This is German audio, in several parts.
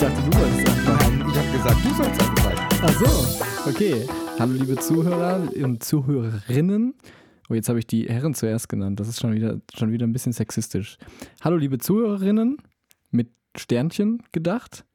dachte, du wolltest anfangen. Ich habe gesagt, du sollst anfangen. Ach so, okay. Hallo liebe Zuhörer und Zuhörerinnen. Oh, jetzt habe ich die Herren zuerst genannt. Das ist schon wieder, schon wieder ein bisschen sexistisch. Hallo liebe Zuhörerinnen mit Sternchen gedacht.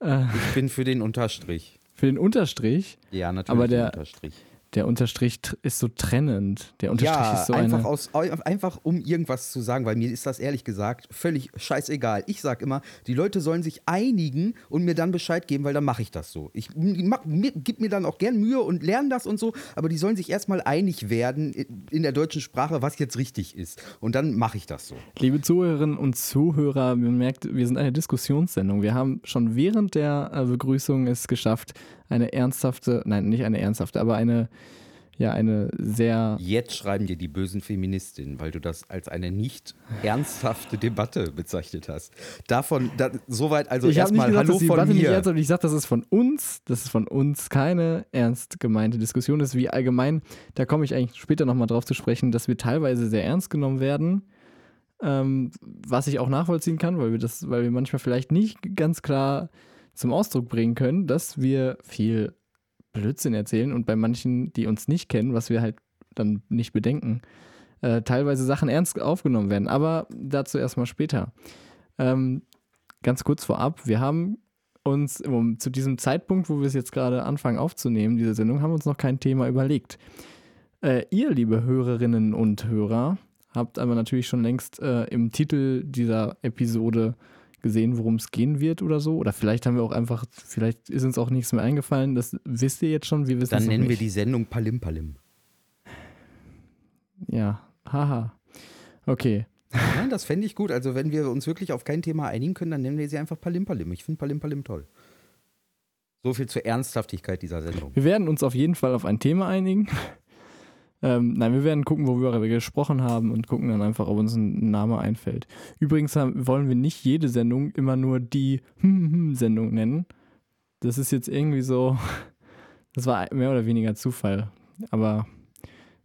Äh, ich bin für den Unterstrich. Für den Unterstrich? Ja, natürlich. Aber der Unterstrich. Der Unterstrich ist so trennend. Der Unterstrich ja, ist so einfach, eine aus, einfach um irgendwas zu sagen, weil mir ist das ehrlich gesagt völlig scheißegal. Ich sage immer, die Leute sollen sich einigen und mir dann Bescheid geben, weil dann mache ich das so. Ich gebe mir dann auch gern Mühe und lerne das und so, aber die sollen sich erstmal einig werden in der deutschen Sprache, was jetzt richtig ist. Und dann mache ich das so. Liebe Zuhörerinnen und Zuhörer, man merkt, wir sind eine Diskussionssendung. Wir haben schon während der äh, Begrüßung es geschafft, eine ernsthafte, nein, nicht eine ernsthafte, aber eine, ja, eine sehr. Jetzt schreiben dir die bösen Feministinnen, weil du das als eine nicht ernsthafte Debatte bezeichnet hast. Davon, da, soweit, also erstmal Hallo dass die von Debatte mir. Nicht ernst, ich sage, das ist von uns, das ist von uns keine ernst gemeinte Diskussion Das ist, wie allgemein, da komme ich eigentlich später nochmal drauf zu sprechen, dass wir teilweise sehr ernst genommen werden. Ähm, was ich auch nachvollziehen kann, weil wir das, weil wir manchmal vielleicht nicht ganz klar zum Ausdruck bringen können, dass wir viel Blödsinn erzählen und bei manchen, die uns nicht kennen, was wir halt dann nicht bedenken, äh, teilweise Sachen ernst aufgenommen werden. Aber dazu erstmal später. Ähm, ganz kurz vorab, wir haben uns um, zu diesem Zeitpunkt, wo wir es jetzt gerade anfangen aufzunehmen, diese Sendung, haben uns noch kein Thema überlegt. Äh, ihr, liebe Hörerinnen und Hörer, habt aber natürlich schon längst äh, im Titel dieser Episode gesehen, worum es gehen wird oder so. Oder vielleicht haben wir auch einfach, vielleicht ist uns auch nichts mehr eingefallen. Das wisst ihr jetzt schon, wir wissen Dann nennen wir die Sendung Palim Palim. Ja, haha. Okay. Nein, das fände ich gut. Also wenn wir uns wirklich auf kein Thema einigen können, dann nennen wir sie einfach Palim Palim. Ich finde Palim Palim toll. So viel zur Ernsthaftigkeit dieser Sendung. Wir werden uns auf jeden Fall auf ein Thema einigen. Ähm, nein, wir werden gucken, wo wir gesprochen haben und gucken dann einfach, ob uns ein Name einfällt. Übrigens haben, wollen wir nicht jede Sendung immer nur die Sendung nennen. Das ist jetzt irgendwie so, das war mehr oder weniger Zufall. Aber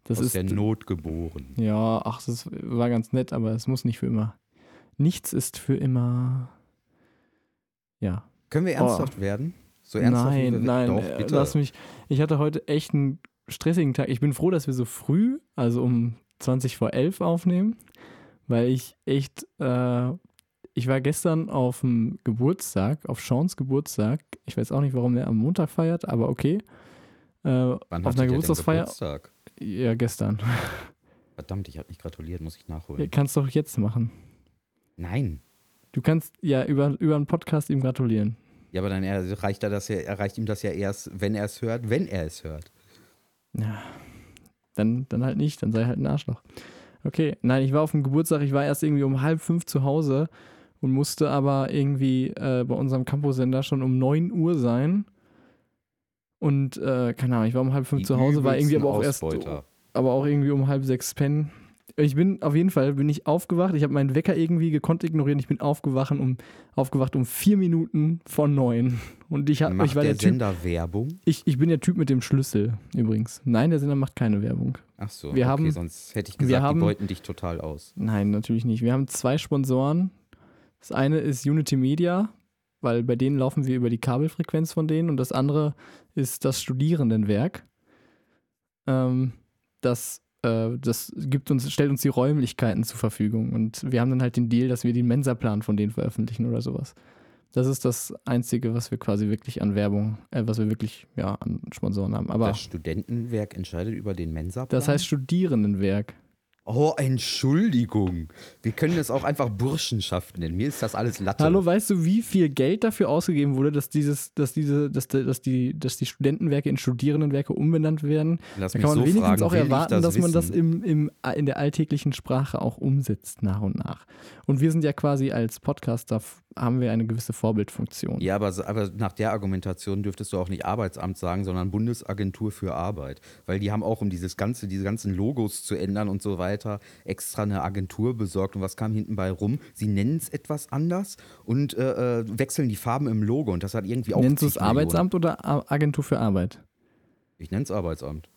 das Aus ist. der Not geboren. Ja, ach, das war ganz nett, aber es muss nicht für immer. Nichts ist für immer. Ja. Können wir ernsthaft oh. werden? So ernsthaft? Nein, nein, Doch, äh, lass mich. Ich hatte heute echt einen stressigen Tag. Ich bin froh, dass wir so früh, also um 20 vor 11 aufnehmen, weil ich echt, äh, ich war gestern auf dem Geburtstag, auf Seans Geburtstag. Ich weiß auch nicht, warum der am Montag feiert, aber okay. Äh, Wann auf einer Geburtstagsfeier. Geburtstag? Ja, gestern. Verdammt, ich habe nicht gratuliert, muss ich nachholen. Ja, kannst du doch jetzt machen. Nein. Du kannst ja über, über einen Podcast ihm gratulieren. Ja, aber dann erreicht, er das ja, erreicht ihm das ja erst, wenn er es hört, wenn er es hört. Ja, dann, dann halt nicht, dann sei halt ein Arschloch. Okay, nein, ich war auf dem Geburtstag, ich war erst irgendwie um halb fünf zu Hause und musste aber irgendwie äh, bei unserem Campusender schon um 9 Uhr sein. Und äh, keine Ahnung, ich war um halb fünf Die zu Hause, war irgendwie aber auch erst, aber auch irgendwie um halb sechs pennen. Ich bin auf jeden Fall bin ich aufgewacht. Ich habe meinen Wecker irgendwie gekonnt ignorieren. Ich bin aufgewacht um aufgewacht um vier Minuten vor neun. Und ich habe ich war der, der Sender typ, Werbung. Ich, ich bin der Typ mit dem Schlüssel übrigens. Nein, der Sender macht keine Werbung. Ach so. Wir okay, haben, sonst hätte ich gesagt, haben, die beuten dich total aus. Nein, natürlich nicht. Wir haben zwei Sponsoren. Das eine ist Unity Media, weil bei denen laufen wir über die Kabelfrequenz von denen. Und das andere ist das Studierendenwerk. Ähm, das äh, das gibt uns, stellt uns die Räumlichkeiten zur Verfügung. Und wir haben dann halt den Deal, dass wir den Mensa-Plan von denen veröffentlichen oder sowas. Das ist das Einzige, was wir quasi wirklich an Werbung, äh, was wir wirklich ja, an Sponsoren haben. Aber das Studentenwerk entscheidet über den Mensa-Plan? Das heißt Studierendenwerk. Oh, Entschuldigung. Wir können das auch einfach Burschenschaft nennen. Mir ist das alles Latte. Hallo, weißt du, wie viel Geld dafür ausgegeben wurde, dass dieses, dass diese, dass, dass die, dass die Studentenwerke in Studierendenwerke umbenannt werden? Lass da kann man so wenigstens fragen, auch erwarten, das dass wissen? man das im, im, in der alltäglichen Sprache auch umsetzt, nach und nach. Und wir sind ja quasi als Podcaster haben wir eine gewisse Vorbildfunktion. Ja, aber, aber nach der Argumentation dürftest du auch nicht Arbeitsamt sagen, sondern Bundesagentur für Arbeit. Weil die haben auch, um dieses ganze, diese ganzen Logos zu ändern und so weiter, extra eine Agentur besorgt. Und was kam hinten bei rum? Sie nennen es etwas anders und äh, äh, wechseln die Farben im Logo. Und das hat irgendwie auch. Nennst du es Arbeitsamt oder Agentur für Arbeit? Ich nenne es Arbeitsamt.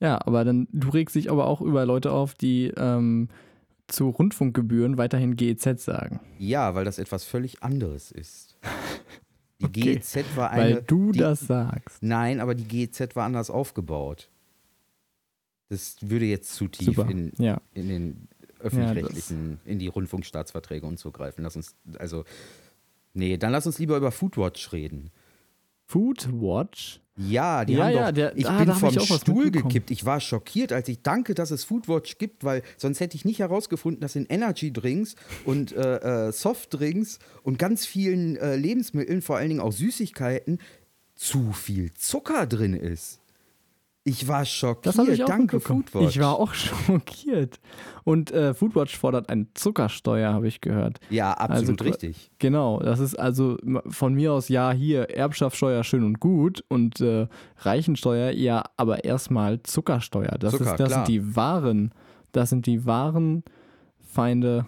Ja, aber dann, du regst dich aber auch über Leute auf, die ähm, zu Rundfunkgebühren weiterhin GEZ sagen. Ja, weil das etwas völlig anderes ist. Die Okay, GEZ war eine. Weil du die, das sagst. Nein, aber die GEZ war anders aufgebaut. Das würde jetzt zu tief Super. in, Ja. in den öffentlich-rechtlichen, in die Rundfunkstaatsverträge und so greifen. Lass uns, also, nee, dann lass uns lieber über Foodwatch reden. Foodwatch? Ja, die Ja, haben ja, doch, der- ich ah, bin vom ich Stuhl gekippt. Ich war schockiert, als ich danke, dass es Foodwatch gibt, weil sonst hätte ich nicht herausgefunden, dass in Energy-Drinks und äh, äh, Softdrinks und ganz vielen äh, Lebensmitteln, vor allen Dingen auch Süßigkeiten, zu viel Zucker drin ist. Ich war schockiert. Das habe ich auch danke. Foodwatch. Ich war auch schockiert. Und äh, Foodwatch fordert eine Zuckersteuer, habe ich gehört. Ja, absolut Also, richtig. Genau, das ist also von mir aus ja hier Erbschaftssteuer schön und gut und äh, Reichensteuer ja, aber erstmal Zuckersteuer. Das, Zucker, ist, das klar. sind die wahren, das sind die wahren Feinde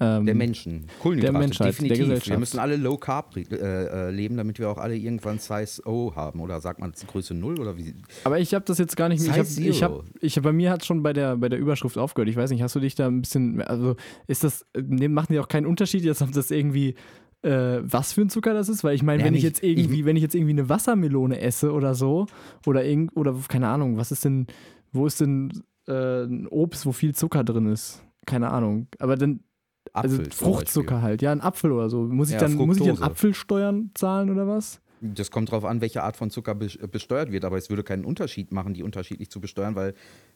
ähm, Der Menschen. Kohlenhydrate, der Menschheit, der definitiv. Gesellschaft. wir müssen alle Low Carb äh, äh, leben, damit wir auch alle irgendwann Size O haben. Oder sagt man Größe 0 oder wie? Aber ich habe das jetzt gar nicht mehr. Ich hab, ich hab, ich, bei mir hat schon bei der, bei der Überschrift aufgehört. Ich weiß nicht, hast du dich da ein bisschen, also ist das, ne, machen die auch keinen Unterschied jetzt, ob das irgendwie, äh, was für ein Zucker das ist? Weil ich meine, Ja, wenn ich jetzt irgendwie, wenn ich jetzt irgendwie eine Wassermelone esse oder so, oder irgend, oder keine Ahnung, was ist denn, wo ist denn äh, ein Obst, wo viel Zucker drin ist? Keine Ahnung. Aber dann, Apfel zum Fruchtzucker halt, ja, ein Apfel oder so. Muss ich Ja, dann, muss ich dann Fructose. Apfelsteuern zahlen oder was? Das kommt darauf an, welche Art von Zucker be besteuert wird. Aber es würde keinen Unterschied machen, die unterschiedlich zu besteuern, weil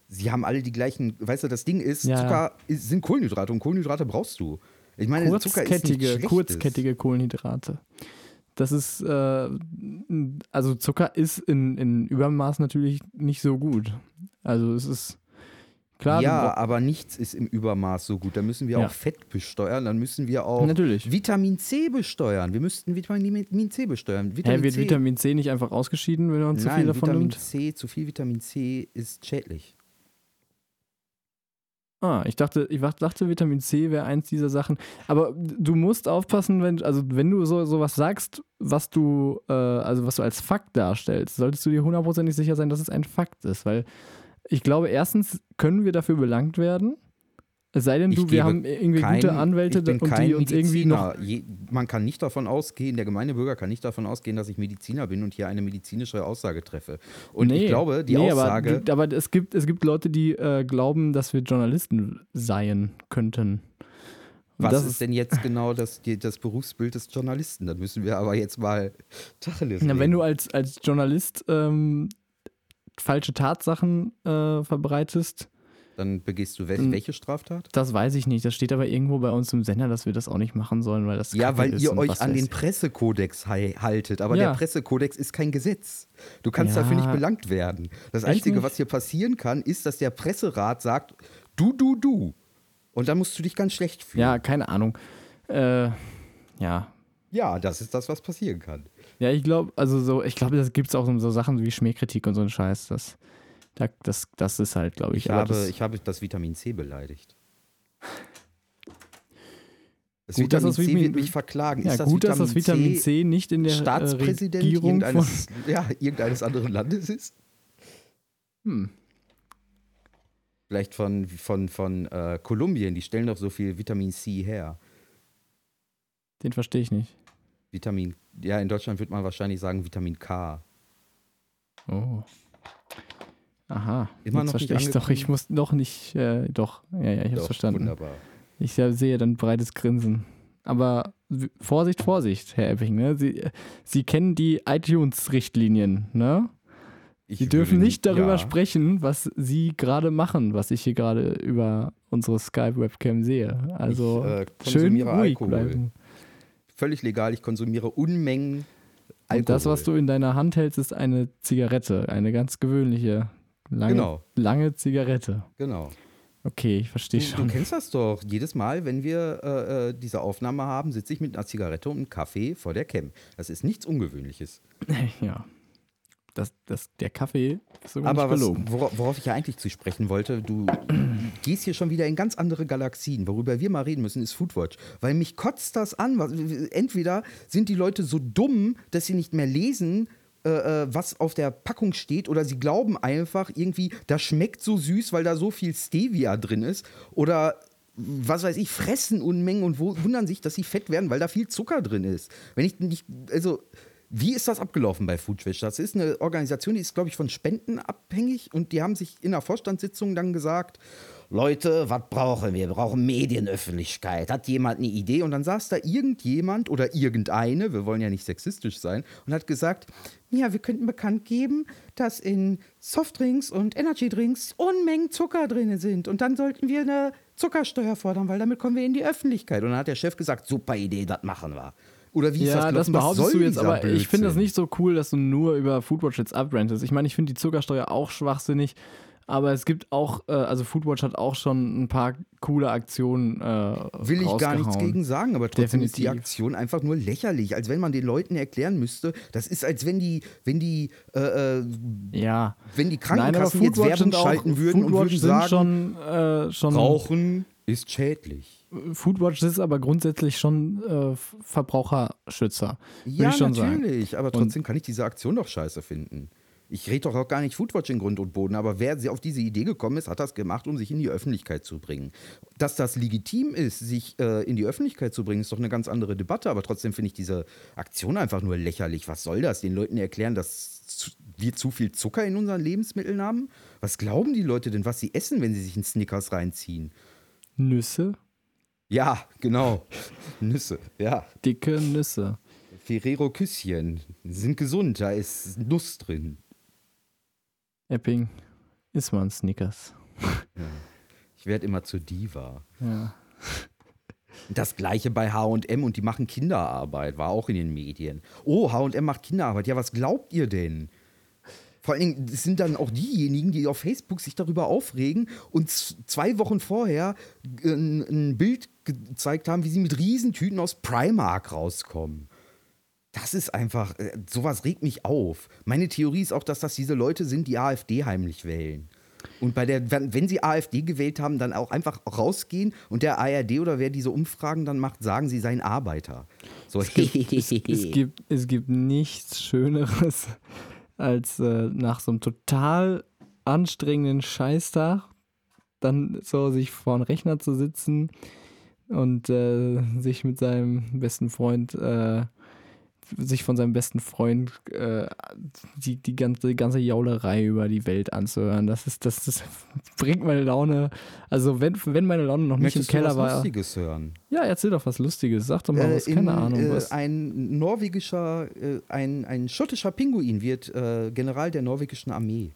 sie haben alle die gleichen. Weißt du, das Ding ist, Ja. Zucker ist, sind Kohlenhydrate und Kohlenhydrate brauchst du. Ich meine, Zucker ist kurzkettige, nichts Schlechtes. kurzkettige Kohlenhydrate. Das ist, äh, also Zucker ist in, in Übermaß natürlich nicht so gut. Also es ist klar. ja, aber nichts ist im Übermaß so gut. Da müssen wir Ja. auch Fett besteuern, dann müssen wir auch Natürlich. Vitamin C besteuern. Wir müssten Vitamin C besteuern. Hä, Vitamin wird C, Vitamin C nicht einfach ausgeschieden, wenn man zu Nein, viel davon Vitamin nimmt? C, zu viel Vitamin C ist schädlich. Ah, ich dachte, ich dachte, Vitamin C wäre eins dieser Sachen. Aber du musst aufpassen, wenn, also wenn du so sowas sagst, was du, äh, also was du als Fakt darstellst, solltest du dir hundertprozentig sicher sein, dass es ein Fakt ist. Weil ich glaube, erstens können wir dafür belangt werden. Es sei denn, du, wir haben irgendwie Kein- gute Anwälte und die uns irgendwie noch. Mediziner. Je, man kann nicht davon ausgehen, der gemeine Bürger kann nicht davon ausgehen, dass ich Mediziner bin und hier eine medizinische Aussage treffe. Und ich glaube, die nee, Aussage. Aber, aber es, gibt, es gibt Leute, die äh, glauben, dass wir Journalisten sein könnten. Und was das ist denn jetzt genau das, das Berufsbild des Journalisten? Dann müssen wir aber jetzt mal Tacheles Na, wenn du als, als Journalist ähm, falsche Tatsachen äh, verbreitest, Dann begehst du wel Mm. welche Straftat? das weiß ich nicht. Das steht aber irgendwo bei uns im Sender, dass wir das auch nicht machen sollen, weil das Ja, weil ihr euch an den. Pressekodex haltet. Aber Ja. der Pressekodex ist kein Gesetz. Du kannst Ja. dafür nicht belangt werden. Das Echt Einzige, nicht? was hier passieren kann, ist, dass der Presserat sagt, du, du, du. Und dann musst du dich ganz schlecht fühlen. Ja, keine Ahnung. Äh, ja. Ja, das ist das, was passieren kann. Ja, ich glaube, also so, ich glaube, das gibt es auch so Sachen wie Schmähkritik und so ein Scheiß. Das, da- das, das ist halt, glaube ich. Ich habe, das, ich habe das Vitamin C beleidigt. Das Gut, dass Vitamin das C Vitamin- wird mich verklagen. ja, ist das gut, Vitamin dass das Vitamin C, nicht in der äh, Staatspräsident Regierung von. irgendeines, ja, irgendeines anderen Landes ist? Hm. Vielleicht von, von, von äh, Kolumbien, die stellen doch so viel Vitamin C her. Den verstehe ich nicht. Vitamin, ja, in Deutschland würde man wahrscheinlich sagen Vitamin K. Oh. Aha. Immer Jetzt noch verstehe ich doch. Ich muss noch nicht. Äh, doch. Ja, ja, ich habe verstanden. Wunderbar. Ich sehe dann breites Grinsen. Aber Vorsicht, Vorsicht, Herr Epping. Ne? Sie, Sie kennen die iTunes-Richtlinien. Ne? Ich Sie dürfen nicht darüber ja. sprechen, was Sie gerade machen, was ich hier gerade über unsere Skype-Webcam sehe. Also ich, äh, schön ruhig Alkohol. bleiben. Völlig legal, ich konsumiere Unmengen Alkohol. Und das, was du in deiner Hand hältst, ist eine Zigarette. Eine ganz gewöhnliche, lange, Genau, lange Zigarette. genau. Okay, ich verstehe Du, du schon. kennst das doch. Jedes Mal, wenn wir äh, äh, diese Aufnahme haben, sitze ich mit einer Zigarette und einem Kaffee vor der Cam. Das ist nichts Ungewöhnliches. Ja. Das, das, der Kaffee ist sogar Aber nicht was, gelogen. worauf, ich ja eigentlich zu sprechen wollte, du gehst hier schon wieder in ganz andere Galaxien. Worüber wir mal reden müssen, ist Foodwatch. Weil mich kotzt das an. Was- Entweder sind die Leute so dumm, dass sie nicht mehr lesen, äh, äh, was auf der Packung steht, oder sie glauben einfach irgendwie, das schmeckt so süß, weil da so viel Stevia drin ist. Oder was weiß ich, fressen Unmengen und wundern sich, dass sie fett werden, weil da viel Zucker drin ist. Wenn ich nicht, also wie ist das abgelaufen bei Foodfish? Das ist eine Organisation, die ist, glaube ich, von Spenden abhängig und die haben sich in der Vorstandssitzung dann gesagt, Leute, was brauchen wir? Wir brauchen Medienöffentlichkeit. Hat jemand eine Idee? Und dann saß da irgendjemand oder irgendeine, wir wollen ja nicht sexistisch sein, und hat gesagt, ja, wir könnten bekannt geben, dass in Softdrinks und Energydrinks Unmengen Zucker drin sind. Und dann sollten wir eine Zuckersteuer fordern, weil damit kommen wir in die Öffentlichkeit. Und dann hat der Chef gesagt, super Idee, das machen wir. Oder wie ja, ist das? das behauptest du jetzt, aber Blödsinn? ich finde das nicht so cool, dass du nur über Foodwatch jetzt abrentest. Ich meine, ich finde die Zuckersteuer auch schwachsinnig. Aber es gibt auch, äh, also Foodwatch hat auch schon ein paar coole Aktionen. Äh, Will ich gar nichts gegen sagen, aber trotzdem Definitiv. ist die Aktion einfach nur lächerlich. Als wenn man den Leuten erklären müsste, das ist, als wenn die, wenn die, äh, äh ja. wenn die Krankenkassen Nein, jetzt Werbung schalten würden Foodwatch und würden sagen, schon, äh, schon Rauchen ist schädlich. Foodwatch ist aber grundsätzlich schon äh, Verbraucherschützer. Ja, natürlich, sagen. aber trotzdem und kann ich diese Aktion doch scheiße finden. Ich rede doch auch gar nicht Foodwatch in Grund und Boden, aber wer auf diese Idee gekommen ist, hat das gemacht, um sich in die Öffentlichkeit zu bringen. Dass das legitim ist, sich äh, in die Öffentlichkeit zu bringen, ist doch eine ganz andere Debatte, aber trotzdem finde ich diese Aktion einfach nur lächerlich. Was soll das? Den Leuten erklären, dass wir zu viel Zucker in unseren Lebensmitteln haben? Was glauben die Leute denn, was sie essen, wenn sie sich einen Snickers reinziehen? Nüsse? Ja, genau. Nüsse, ja. Dicke Nüsse. Ferrero Küsschen sind gesund, da ist Nuss drin. Epping ist man Snickers. Ja. Ich werde immer zur Diva. Ja. Das gleiche bei HM und die machen Kinderarbeit, war auch in den Medien. Oh, HM macht Kinderarbeit. Ja, was glaubt ihr denn? Vor allen Dingen, es sind dann auch diejenigen, die auf Facebook sich darüber aufregen und zwei Wochen vorher ein, ein Bild gezeigt haben, wie sie mit Riesentüten aus Primark rauskommen. Das ist einfach, äh, sowas regt mich auf. Meine Theorie ist auch, dass das diese Leute sind, die AfD heimlich wählen. Und bei der, wenn sie AfD gewählt haben, dann auch einfach rausgehen und der ARD oder wer diese Umfragen dann macht, sagen, sie seien Arbeiter. So. Es, gibt, es, es, gibt, es gibt nichts Schöneres, als äh, nach so einem total anstrengenden Scheißtag dann so sich vor einem Rechner zu sitzen und äh, sich mit seinem besten Freund äh, sich von seinem besten Freund äh, die, die, ganze, die ganze Jaulerei über die Welt anzuhören. Das ist, das, das bringt meine Laune. Also wenn, wenn meine Laune noch Möchtest nicht im Keller du was war. Lustiges hören? Ja, erzähl doch was Lustiges. Sag doch mal äh, was, keine in, Ahnung. Äh, was. Ein norwegischer, äh, ein, ein schottischer Pinguin wird äh, General der norwegischen Armee.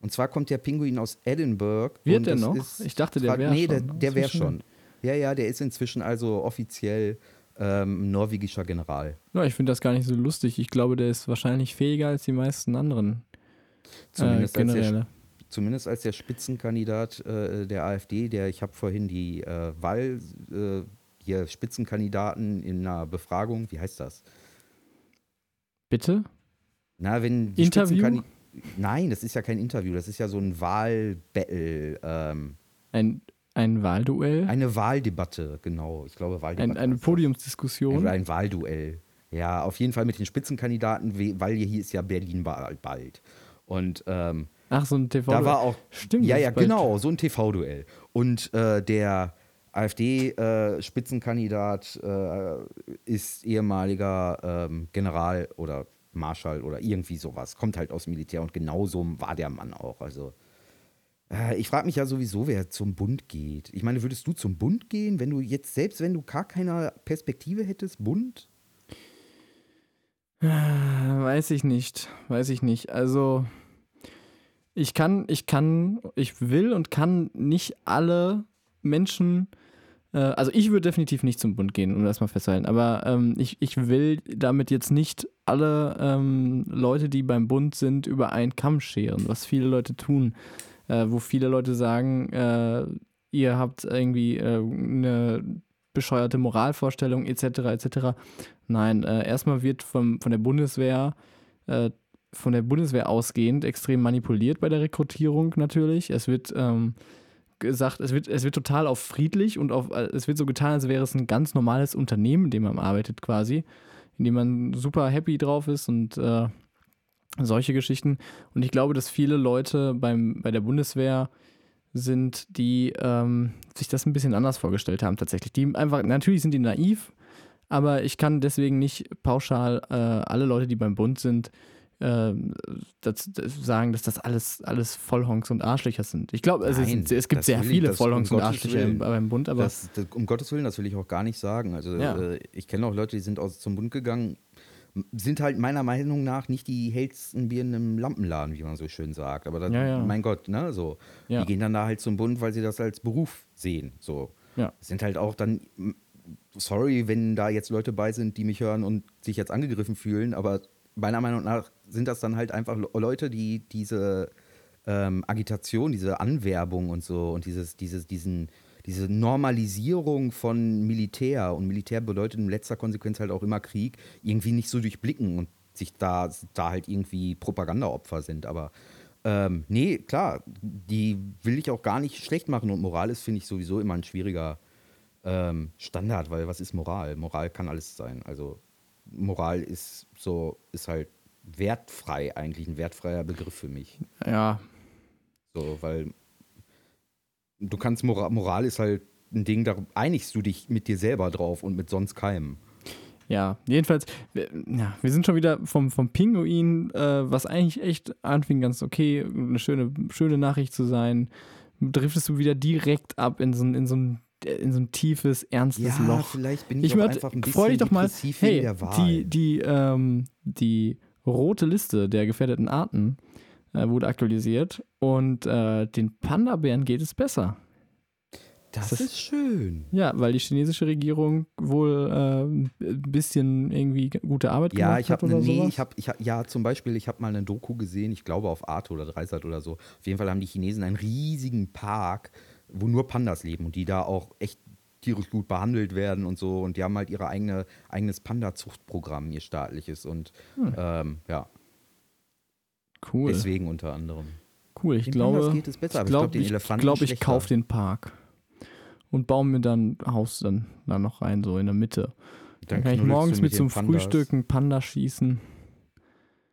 Und zwar kommt der Pinguin aus Edinburgh. Wird der noch? Ich dachte, der wäre nee, schon. Nee, der, der wäre schon. Ja, ja, der ist inzwischen also offiziell ähm, norwegischer General. Ja, ich finde das gar nicht so lustig. Ich glaube, der ist wahrscheinlich fähiger als die meisten anderen zumindest äh. Als der, zumindest als der Spitzenkandidat äh, der AfD, der ich habe vorhin die äh, Wahl, äh, hier Spitzenkandidaten in einer Befragung, wie heißt das? Bitte? Na, wenn die Interview? Nein, das ist ja kein Interview, das ist ja so ein Wahlbattle. Ähm, ein ein Wahlduell? Eine Wahldebatte, genau. Ich glaube, Wahldebatte. Ein, eine Podiumsdiskussion? Ein, ein Wahlduell. Ja, auf jeden Fall mit den Spitzenkandidaten, weil hier ist ja Berlin bald. Und ähm, Ach, so ein TV. duell Da war auch. Stimmt. Ja, ja, genau, so ein TV-Duell. Und äh, der AfD-Spitzenkandidat äh, äh, ist ehemaliger ähm, General oder Marschall oder irgendwie sowas. Kommt halt aus dem Militär und genauso war der Mann auch. Also äh, ich frage mich ja sowieso, wer zum Bund geht. Ich meine, würdest du zum Bund gehen, wenn du jetzt, selbst wenn du gar keine Perspektive hättest, Bund? Äh, weiß ich nicht. Weiß ich nicht. Also, ich kann, ich kann, ich will und kann nicht alle Menschen, äh, also ich würde definitiv nicht zum Bund gehen, um das mal festzuhalten, aber ähm, ich, ich will damit jetzt nicht alle ähm, Leute, die beim Bund sind, über einen Kamm scheren, was viele Leute tun äh, wo viele Leute sagen, äh, ihr habt irgendwie äh, eine bescheuerte Moralvorstellung etc. etc. Nein, äh, erstmal wird vom, von der Bundeswehr äh, von der Bundeswehr ausgehend extrem manipuliert bei der Rekrutierung natürlich. Es wird ähm, gesagt, es wird, es wird total auf friedlich und auf, es wird so getan, als wäre es ein ganz normales Unternehmen, in dem man arbeitet quasi, in dem man super happy drauf ist und äh, solche Geschichten. Und ich glaube, dass viele Leute beim, bei der Bundeswehr sind, die ähm, sich das ein bisschen anders vorgestellt haben tatsächlich. Die einfach, natürlich sind die naiv, aber ich kann deswegen nicht pauschal äh, alle Leute, die beim Bund sind, äh, das, das sagen, dass das alles, alles Vollhonks und Arschlöcher sind. Ich glaube, es, es, es gibt sehr ich- viele das- Vollhonks um und Arschlöcher Willen. beim Bund, aber Das, das, um Gottes Willen, das will ich auch gar nicht sagen. Also Ja. äh, ich kenne auch Leute, die sind aus zum Bund gegangen, sind halt meiner Meinung nach nicht die hellsten Birnen im Lampenladen, wie man so schön sagt. Aber das, Ja, ja. mein Gott, ne, so. Ja. Die gehen dann da halt zum Bund, weil sie das als Beruf sehen. So. Ja. Sind halt auch dann, sorry, wenn da jetzt Leute bei sind, die mich hören und sich jetzt angegriffen fühlen, aber meiner Meinung nach sind das dann halt einfach Le- Leute, die diese ähm, Agitation, diese Anwerbung und so und dieses, dieses, diesen, diese Normalisierung von Militär und Militär bedeutet in letzter Konsequenz halt auch immer Krieg, irgendwie nicht so durchblicken und sich da, da halt irgendwie Propagandaopfer sind. Aber ähm, nee, klar, die will ich auch gar nicht schlecht machen und Moral ist, finde ich, sowieso immer ein schwieriger ähm, Standard, weil was ist Moral? Moral kann alles sein. Also Moral ist so, ist halt wertfrei eigentlich, ein wertfreier Begriff für mich. ja, So, weil du kannst, Moral, Moral ist halt ein Ding, da einigst du dich mit dir selber drauf und mit sonst keinem. Ja, jedenfalls, wir, ja, wir sind schon wieder vom, vom Pinguin, äh, was eigentlich echt anfing ganz okay, eine schöne, schöne Nachricht zu sein, driftest du wieder direkt ab in so ein, in so ein, in so ein tiefes, ernstes Loch. vielleicht bin ich, Ich auch einfach ein bisschen dich doch mal, hey, der Wahl. die, die, ähm, die rote Liste der gefährdeten Arten äh, wurde aktualisiert und äh, den Panda-Bären geht es besser. das das- ist schön. Ja, weil die chinesische Regierung wohl äh, ein bisschen irgendwie gute Arbeit Ja, gemacht ich hat oder nee, sowas. ich habe ich hab, ja zum Beispiel, ich habe mal eine Doku gesehen, ich glaube auf Arte oder Dreisat oder so. Auf jeden Fall haben die Chinesen einen riesigen Park, wo nur Pandas leben und die da auch echt tierisch gut behandelt werden und so und die haben halt ihre eigene eigenes Panda-Zuchtprogramm, ihr staatliches und Hm. ähm, ja, cool. deswegen unter anderem. Cool, ich Den glaube, geht es besser, ich ich glaube, glaube, den ich, glaub, ich kaufe den Park und baue mir dann ein Haus dann da noch rein, so in der Mitte. Dann, kann ich morgens mit zum Pandas. Frühstück einen Panda schießen.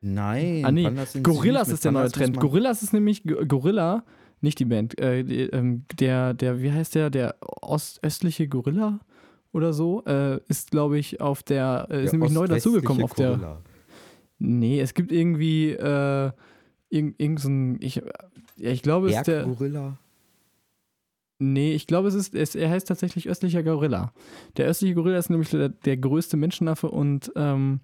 Nein, Ah, nee, Pandas sind Gorillas ist der neue Trend. Gorillas ist nämlich Gorilla, nicht die Band, äh, ähm, der, der, wie heißt der, der ostöstliche Gorilla oder so, äh, ist, glaube ich, auf der, äh, ist der nämlich neu dazugekommen auf der. Gorilla. Nee, es gibt irgendwie, äh, irgend, irgend so ein, ich, ja, ich glaube, es ist der. Berggorilla. Nee, ich glaube, es ist, es, er heißt tatsächlich östlicher Gorilla. Der östliche Gorilla ist nämlich der, der größte Menschenaffe und ähm,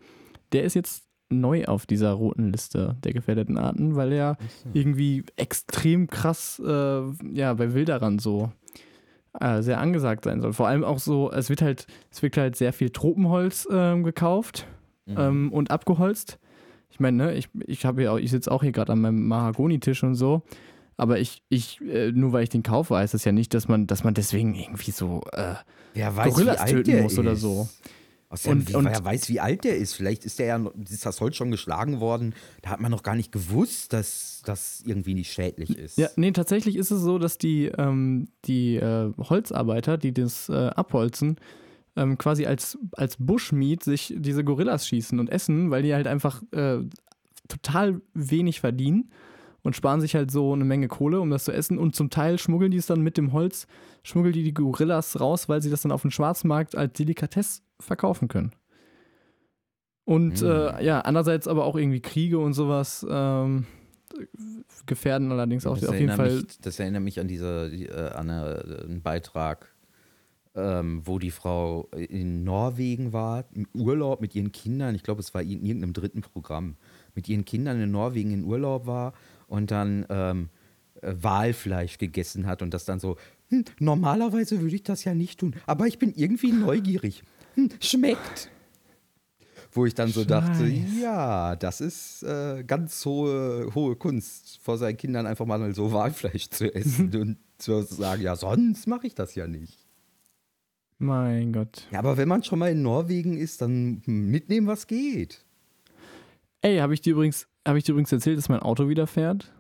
der ist jetzt neu auf dieser roten Liste der gefährdeten Arten, weil er irgendwie extrem krass äh, ja, bei Wilderern so äh, sehr angesagt sein soll. Vor allem auch so, es wird halt, es wird halt sehr viel Tropenholz ähm, gekauft Mhm. ähm, und abgeholzt. Ich meine, ne, ich, ich habe ja auch, ich sitze auch hier gerade an meinem Mahagoni-Tisch und so. Aber ich, ich, äh, nur weil ich den kaufe, heißt das ja nicht, dass man, dass man deswegen irgendwie so, äh, Wer weiß, Gorillas wie alt töten der muss ist. oder so. Außerdem, Und- und- wer weiß, wie alt der ist. Vielleicht ist der ja, ist das Holz schon geschlagen worden. Da hat man noch gar nicht gewusst, dass das irgendwie nicht schädlich ist. Ja, nee, tatsächlich ist es so, dass die, ähm, die äh, Holzarbeiter, die das äh, abholzen, ähm, quasi als, als Bushmeat sich diese Gorillas schießen und essen, weil die halt einfach äh, total wenig verdienen und sparen sich halt so eine Menge Kohle, um das zu essen. Und zum Teil schmuggeln die es dann mit dem Holz, schmuggeln die die Gorillas raus, weil sie das dann auf dem Schwarzmarkt als Delikatesse verkaufen können. Und Mm. äh, ja, andererseits aber auch irgendwie Kriege und sowas ähm, gefährden allerdings auch das auf jeden erinnert Fall. Mich, das erinnert mich an diese, die, äh, an eine, einen Beitrag, ähm, wo die Frau in Norwegen war, im Urlaub mit ihren Kindern. Ich glaube, es war in irgendeinem dritten Programm. Mit ihren Kindern in Norwegen in Urlaub war und dann ähm, äh, Walfleisch gegessen hat und das dann so, hm, normalerweise würde ich das ja nicht tun, aber ich bin irgendwie neugierig. Hm, schmeckt. Wo ich dann so dachte, Scheiße. ja, das ist äh, ganz hohe, hohe Kunst, vor seinen Kindern einfach mal so Walfleisch zu essen und zu sagen, ja, sonst mache ich das ja nicht. Mein Gott. Ja, aber wenn man schon mal in Norwegen ist, dann mitnehmen, was geht. Ey, habe ich dir übrigens, habe ich dir übrigens erzählt, dass mein Auto wieder fährt?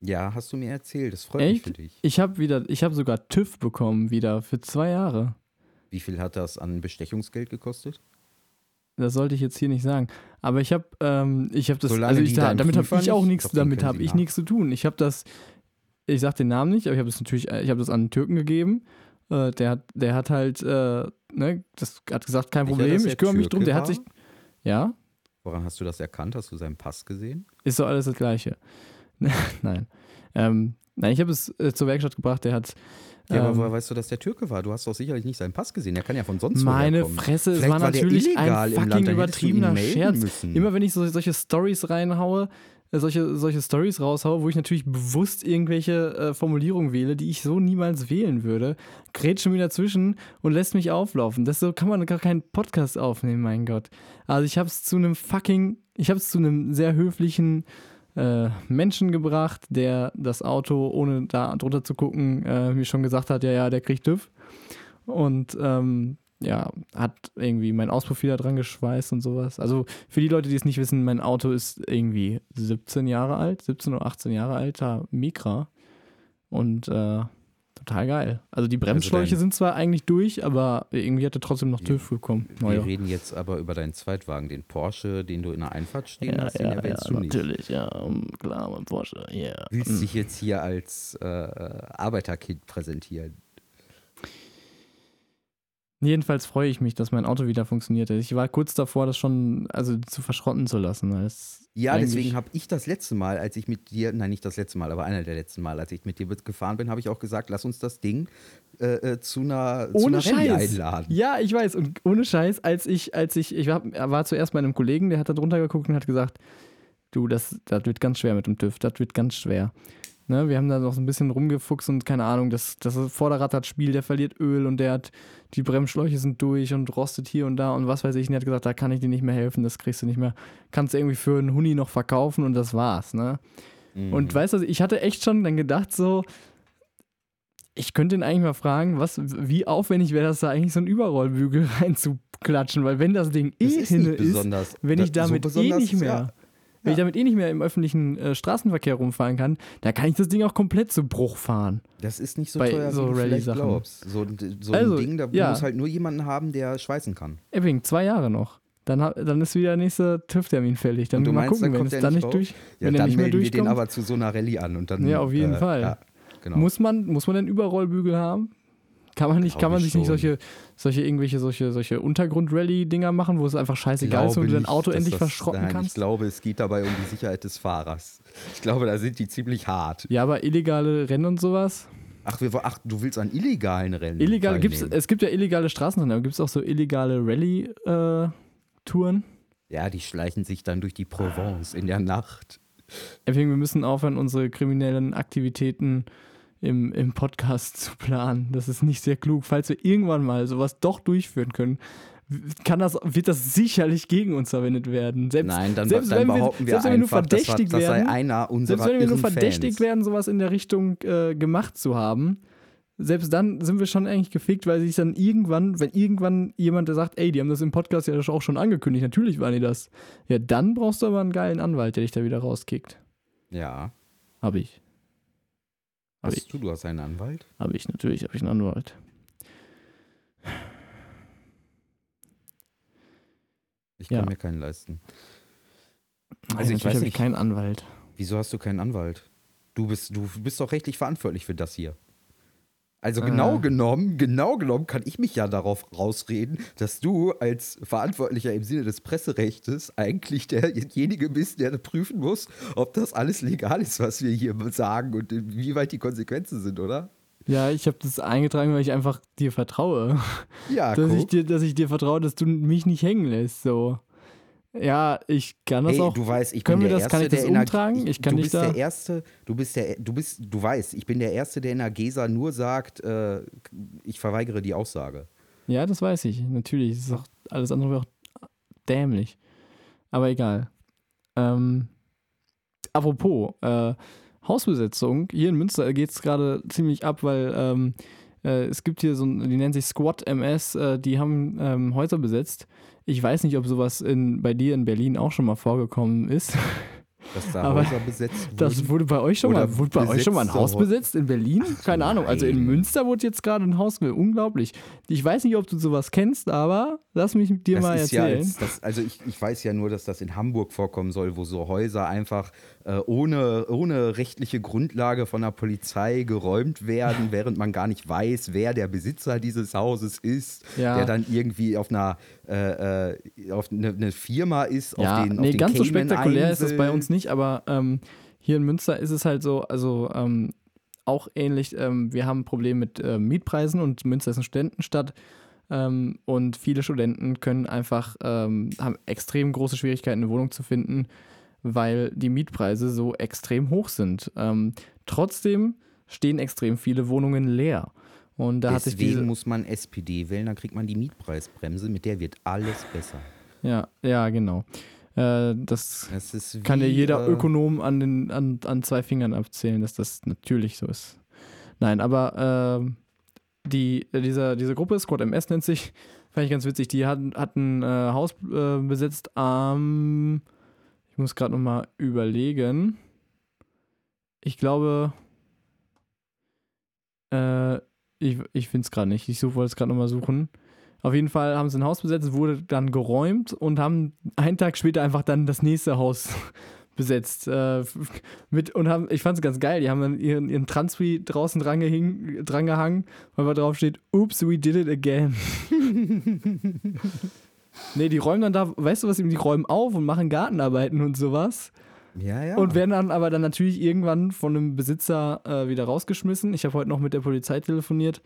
Ja, hast du mir erzählt, das freut mich Echt? für dich. Ich habe wieder, ich habe sogar TÜV bekommen wieder für zwei Jahre. Wie viel hat das an Bestechungsgeld gekostet? Das sollte ich jetzt hier nicht sagen. Aber ich habe, ähm, ich habe das, Solange also ich, da, damit habe ich auch nicht- nichts, damit habe ich nichts zu tun. Ich habe das ich sag den Namen nicht, aber ich habe das natürlich, ich habe das an Türken gegeben. Äh, der, hat, der hat halt, äh, ne, das hat gesagt, kein Problem, ich kümmere mich drum. Der hat sich, ja, Woran hast du das erkannt? Hast du seinen Pass gesehen? ist so alles das Gleiche. nein. Ähm, nein, ich habe es äh, zur Werkstatt gebracht, der hat. Ja, aber ähm, woher weißt du, dass der Türke war? Du hast doch sicherlich nicht seinen Pass gesehen. Der kann ja von sonst Meine. Fresse, es war natürlich ein fucking übertriebener Scherz. müssen. Immer wenn ich so, solche Stories reinhaue, solche, solche Stories raushaue, wo ich natürlich bewusst irgendwelche äh, Formulierungen wähle, die ich so niemals wählen würde, schon wieder dazwischen und lässt mich auflaufen. Das so kann man gar keinen Podcast aufnehmen, mein Gott. Also ich habe es zu einem fucking, ich habe es zu einem sehr höflichen äh, Menschen gebracht, der das Auto, ohne da drunter zu gucken, äh, mir schon gesagt hat, ja, ja, der kriegt TÜV. Und ähm, ja, hat irgendwie mein Auspuff wieder dran geschweißt und sowas. Also für die Leute, die es nicht wissen, mein Auto ist irgendwie 17 Jahre alt, 17 oder 18 Jahre alter Micra. Und äh, total geil. Also die Bremsschläuche dein- sind zwar eigentlich durch, aber irgendwie hat er trotzdem noch TÜV bekommen. Wir Naja. reden jetzt aber über deinen Zweitwagen, den Porsche, den du in der Einfahrt stehen Ja, hast, den ja, ja, erwähnst du nicht. natürlich, ja, klar, mein Porsche, yeah. Willst dich jetzt hier als äh, Arbeiterkind präsentieren? Jedenfalls freue ich mich, dass mein Auto wieder funktioniert. Ich war kurz davor, das schon also zu verschrotten zu lassen. Ja, deswegen habe ich das letzte Mal, als ich mit dir, nein, nicht das letzte Mal, aber einer der letzten Mal, als ich mit dir gefahren bin, habe ich auch gesagt, lass uns das Ding äh, äh, zu einer, zu ohne einer Rallye Scheiß. einladen. Ja, ich weiß. Und ohne Scheiß, als ich, als ich, ich war, war zuerst bei einem Kollegen, der hat da drunter geguckt und hat gesagt, du, das, das wird ganz schwer mit dem TÜV, das wird ganz schwer. Ne, wir haben da noch so ein bisschen rumgefuchst und keine Ahnung, das, das Vorderrad hat Spiel, der verliert Öl und der hat, die Bremsschläuche sind durch und rostet hier und da und was weiß ich. Und er hat gesagt, da kann ich dir nicht mehr helfen, das kriegst du nicht mehr. Kannst du irgendwie für einen Huni noch verkaufen und das war's, ne? Mhm. Und weißt du, ich hatte echt schon dann gedacht, so, ich könnte ihn eigentlich mal fragen, was, wie aufwendig wäre das da eigentlich so einen Überrollbügel reinzuklatschen, weil wenn das Ding eh Das ist hinne nicht ist, wenn ich Das- so damit eh nicht mehr, ja. Wenn ich damit eh nicht mehr im öffentlichen äh, Straßenverkehr rumfahren kann, da kann ich das Ding auch komplett zu Bruch fahren. Das ist nicht so Bei teuer, so wie du vielleicht glaubst. So, ein- so Also, ein Ding, da ja. muss halt nur jemanden haben, der schweißen kann. Epping, zwei Jahre noch. Dann, dann ist wieder der nächste TÜV-Termin fällig. Dann Und du mal meinst, gucken, dann wenn kommt es der dann nicht durch, Ja, wenn dann nicht mehr melden wir den durchkommt. aber zu so einer Rallye an und dann. Ja, auf jeden Fall. Ja, genau. Muss man, muss man denn Überrollbügel haben? Kann man nicht, kann man ich sich nicht schon. solche, solche irgendwelche solche, solche Untergrund-Rallye-Dinger machen, wo es einfach scheißegal ist und du dein Auto endlich das- verschrotten nein, Ich kannst? glaube, es geht dabei um die Sicherheit des Fahrers. Ich glaube, da sind die ziemlich hart. Ja, aber illegale Rennen und sowas. Ach, wir, ach du willst an illegalen Rennen. Illegal, gibt's, es gibt ja illegale Straßenrennen, aber gibt es auch so illegale Rallye-Touren? Ja, die schleichen sich dann durch die Provence in der Nacht. Deswegen, wir müssen aufhören, unsere kriminellen Aktivitäten im, im Podcast zu planen. Das ist nicht sehr klug. Falls wir irgendwann mal sowas doch durchführen können, kann das, wird das sicherlich gegen uns verwendet werden. Selbst, Nein, dann, selbst dann wenn behaupten wir selbst wenn wir nur einfach, das, war, das sei werden, einer unserer selbst wenn wir nur irren verdächtigt Fans. werden, sowas in der Richtung äh, gemacht zu haben, selbst dann sind wir schon eigentlich gefickt, weil sich dann irgendwann, wenn irgendwann jemand der sagt, ey, die haben das im Podcast ja auch schon angekündigt, natürlich waren die das. Ja, dann brauchst du aber einen geilen Anwalt, der dich da wieder rauskickt. Ja. Hab ich. Hab ich. Hast du, du hast einen Anwalt? Habe ich, natürlich habe ich einen Anwalt. Ich Ja. kann mir keinen leisten. Also Also ich weiß nicht. keinen Anwalt. Wieso hast du keinen Anwalt? Du bist, du bist doch rechtlich verantwortlich für das hier. Also Äh. genau genommen, genau genommen kann ich mich ja darauf rausreden, dass du als Verantwortlicher im Sinne des Presserechtes eigentlich derjenige bist, der prüfen muss, ob das alles legal ist, was wir hier sagen und wie weit die Konsequenzen sind, oder? Ja, ich habe das eingetragen, weil ich einfach dir vertraue. Ja, dass, ich guck. dir, dass ich dir vertraue, dass du mich nicht hängen lässt. So. Ja, ich kann das Hey, auch. du weißt, ich können bin wir das- Erste, kann ich das umtragen? Ich kann du bist da- der Erste, du bist der, du bist, du weißt, ich bin der Erste, der in der Gesa nur sagt, äh, ich verweigere die Aussage. Ja, das weiß ich. Natürlich. Das ist auch, alles andere wäre auch dämlich. Aber egal. Ähm, apropos, äh, Hausbesetzung. Hier in Münster geht es gerade ziemlich ab, weil ähm, äh, es gibt hier so ein, die nennen sich Squad MS, äh, die haben ähm, Häuser besetzt. Ich weiß nicht, ob sowas in, bei dir in Berlin auch schon mal vorgekommen ist. Dass da Aber Häuser besetzt wurden. Das wurde bei euch schon mal, wurde bei euch schon mal ein Haus besetzt in Berlin? Keine Ahnung. Also in nein. Münster wurde jetzt gerade ein Haus besetzt. Unglaublich. Ich weiß nicht, ob du sowas kennst, aber lass mich dir das mal ist ja erzählen. als, das, also ich, ich weiß ja nur, dass das in Hamburg vorkommen soll, wo so Häuser einfach ohne, ohne rechtliche Grundlage von der Polizei geräumt werden, während man gar nicht weiß, wer der Besitzer dieses Hauses ist, Ja. der dann irgendwie auf einer äh, äh, auf eine, eine Firma ist, Ja, auf den, nee, auf den ganz so Cayman spektakulär ist es bei uns nicht, aber ähm, hier in Münster ist es halt so, also ähm, auch ähnlich, ähm, wir haben ein Problem mit ähm, Mietpreisen und Münster ist eine Studentenstadt ähm, und viele Studenten können einfach, ähm, haben extrem große Schwierigkeiten, eine Wohnung zu finden, weil die Mietpreise so extrem hoch sind. Ähm, trotzdem stehen extrem viele Wohnungen leer. Und da hat sich Deswegen diese, muss man SPD wählen, dann kriegt man die Mietpreisbremse, mit der wird alles besser. ja, ja, genau. Äh, das Das ist kann ja wie, jeder äh, Ökonom an, den, an, an zwei Fingern abzählen, dass das natürlich so ist. Nein, aber ähm, die, äh, dieser, diese Gruppe, Squad MS nennt sich, fand ich ganz witzig, die hatten, hatten äh, Haus äh, besetzt am, muss gerade nochmal überlegen, ich glaube, äh, ich, ich finde es gerade nicht, ich suche, wollte es gerade nochmal suchen. Auf jeden Fall haben sie ein Haus besetzt, wurde dann geräumt und haben einen Tag später einfach dann das nächste Haus besetzt. Äh, mit, und haben, ich fand es ganz geil, die haben dann ihren, ihren Transpi draußen dran, gehing, dran gehangen, weil da drauf steht, Oops, we did it again. nee, die räumen dann da, weißt du was, die räumen auf und machen Gartenarbeiten und sowas. Ja, ja. Und werden dann aber dann natürlich irgendwann von einem Besitzer äh, wieder rausgeschmissen. Ich habe heute noch mit der Polizei telefoniert,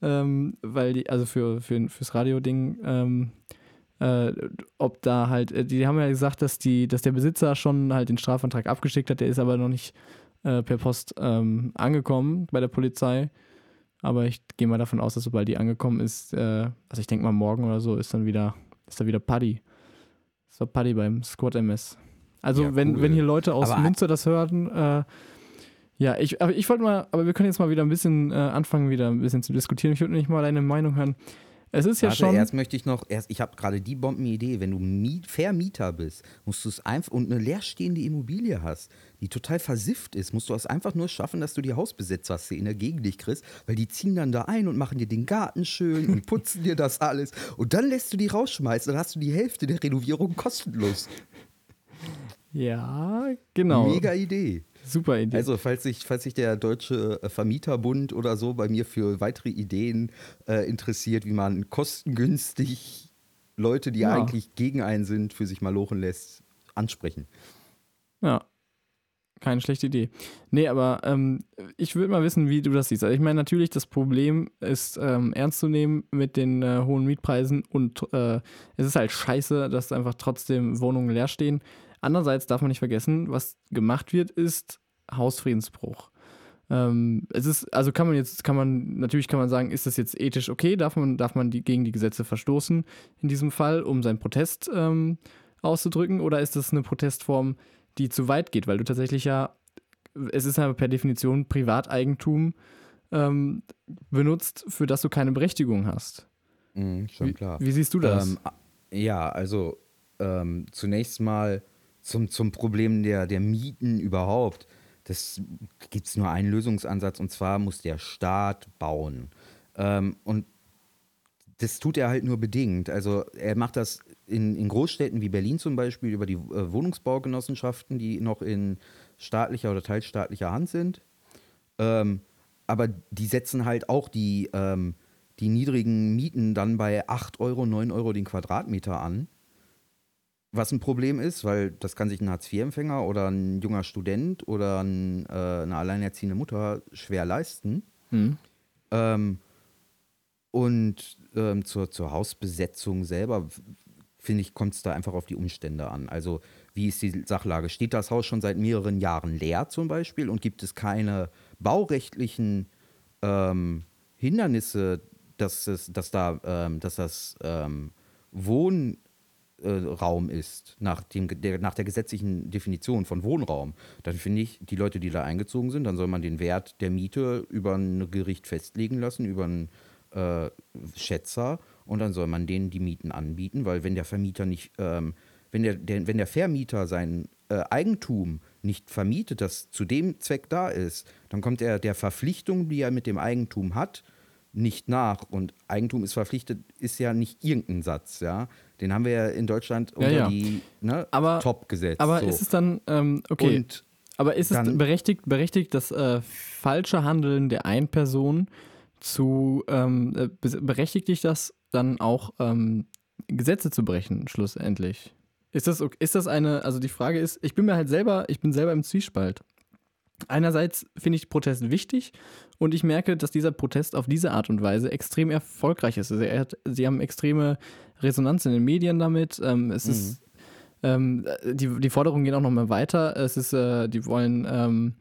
ähm, weil die, also für, für, fürs Radio-Ding, ähm, äh, ob da halt, äh, die haben ja gesagt, dass die, dass der Besitzer schon halt den Strafantrag abgeschickt hat, der ist aber noch nicht äh, per Post ähm, angekommen bei der Polizei. Aber ich gehe mal davon aus, dass sobald die angekommen ist, äh, also ich denke mal morgen oder so, ist dann wieder, ist da wieder Paddy. Ist doch Paddy beim Squad MS. Also Ja, wenn, cool. wenn hier Leute aus Aber- Münster das hören, äh, ja, ich, aber ich wollte mal, aber wir können jetzt mal wieder ein bisschen äh, anfangen, wieder ein bisschen zu diskutieren. Ich würde nicht mal deine Meinung hören. Es ist ja Warte, schon. erst möchte ich noch, erst, ich habe gerade die Bombenidee, wenn du Miet, Vermieter bist, musst du es einfach und eine leerstehende Immobilie hast, die total versifft ist, musst du es einfach nur schaffen, dass du die Hausbesetzerszene gegen dich kriegst, weil die ziehen dann da ein und machen dir den Garten schön und putzen dir das alles und dann lässt du die rausschmeißen, dann hast du die Hälfte der Renovierung kostenlos. ja, genau. Mega Idee. Super Idee. Also, falls sich, falls sich der Deutsche äh, Vermieterbund oder so bei mir für weitere Ideen äh, interessiert, wie man kostengünstig Leute, die Ja. eigentlich gegen einen sind, für sich mal lochen lässt, ansprechen. Ja. Keine schlechte Idee. Nee, aber ähm, ich würde mal wissen, wie du das siehst. Also ich meine, natürlich, das Problem ist ähm, ernst zu nehmen mit den äh, hohen Mietpreisen und äh, es ist halt scheiße, dass einfach trotzdem Wohnungen leer stehen. Andererseits darf man nicht vergessen, was gemacht wird, ist Hausfriedensbruch. Ähm, es ist, also kann man jetzt, kann man, natürlich kann man sagen, ist das jetzt ethisch okay? Darf man, darf man die, gegen die Gesetze verstoßen in diesem Fall, um seinen Protest ähm, auszudrücken? Oder ist das eine Protestform, die zu weit geht? Weil du tatsächlich ja, es ist ja per Definition Privateigentum ähm, benutzt, für das du keine Berechtigung hast. Mhm, schon Wie, klar. wie siehst du das? Ähm, ja, also ähm, zunächst mal zum, zum Problem der, der Mieten überhaupt. Das gibt es nur einen Lösungsansatz und zwar muss der Staat bauen. Ähm, und das tut er halt nur bedingt. Also er macht das in, in Großstädten wie Berlin zum Beispiel über die äh, Wohnungsbaugenossenschaften, die noch in staatlicher oder teilstaatlicher Hand sind. Ähm, aber die setzen halt auch die, ähm, die niedrigen Mieten dann bei 8 Euro, 9 Euro den Quadratmeter an. Was ein Problem ist, weil das kann sich ein Hartz-IV-Empfänger oder ein junger Student oder ein, äh, eine alleinerziehende Mutter schwer leisten. Hm. Ähm, und ähm, zur, zur Hausbesetzung selber, finde ich, kommt es da einfach auf die Umstände an. Also, wie ist die Sachlage? Steht das Haus schon seit mehreren Jahren leer zum Beispiel und gibt es keine baurechtlichen ähm, Hindernisse, dass, es, dass, da, ähm, dass das ähm, Wohnraum ist, nach, dem, der, nach der gesetzlichen Definition von Wohnraum, dann finde ich, die Leute, die da eingezogen sind, dann soll man den Wert der Miete über ein Gericht festlegen lassen, über einen äh, Schätzer und dann soll man denen die Mieten anbieten, weil wenn der Vermieter nicht, ähm, wenn, der, der, wenn der Vermieter sein äh, Eigentum nicht vermietet, das zu dem Zweck da ist, dann kommt er der Verpflichtung, die er mit dem Eigentum hat, nicht nach. Und Eigentum ist verpflichtet, ist ja nicht irgendein Satz, ja. Den haben wir ja in Deutschland unter ja. die ne, Aber- Top gesetzt. Aber so. ist es dann, ähm, okay, Und Aber ist es berechtigt, berechtigt das äh, falsche Handeln der einen Person zu, ähm, äh, be- berechtigt dich das dann auch ähm, Gesetze zu brechen, schlussendlich? Ist das, ist das eine, also die Frage ist, ich bin mir halt selber, ich bin selber im Zwiespalt. Einerseits finde ich Protest wichtig und ich merke, dass dieser Protest auf diese Art und Weise extrem erfolgreich ist. Also er hat, sie haben extreme Resonanz in den Medien damit. Ähm, es ist, ähm, die, die Forderungen gehen auch noch mal weiter. Es ist, äh, die wollen, ähm,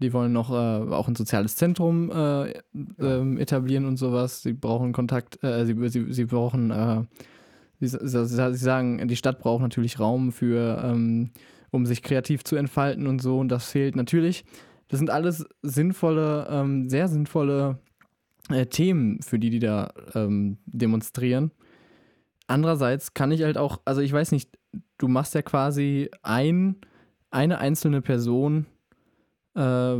die wollen noch äh, auch ein soziales Zentrum äh, ähm, etablieren und sowas. Sie brauchen Kontakt, äh, sie, sie, sie brauchen, äh, sie, sie, sie sagen, die Stadt braucht natürlich Raum für, ähm, um sich kreativ zu entfalten und so. Und das fehlt natürlich. Das sind alles sinnvolle, ähm, sehr sinnvolle äh, Themen, für die die da ähm, demonstrieren. Andererseits kann ich halt auch, also ich weiß nicht, du machst ja quasi ein, eine einzelne Person äh,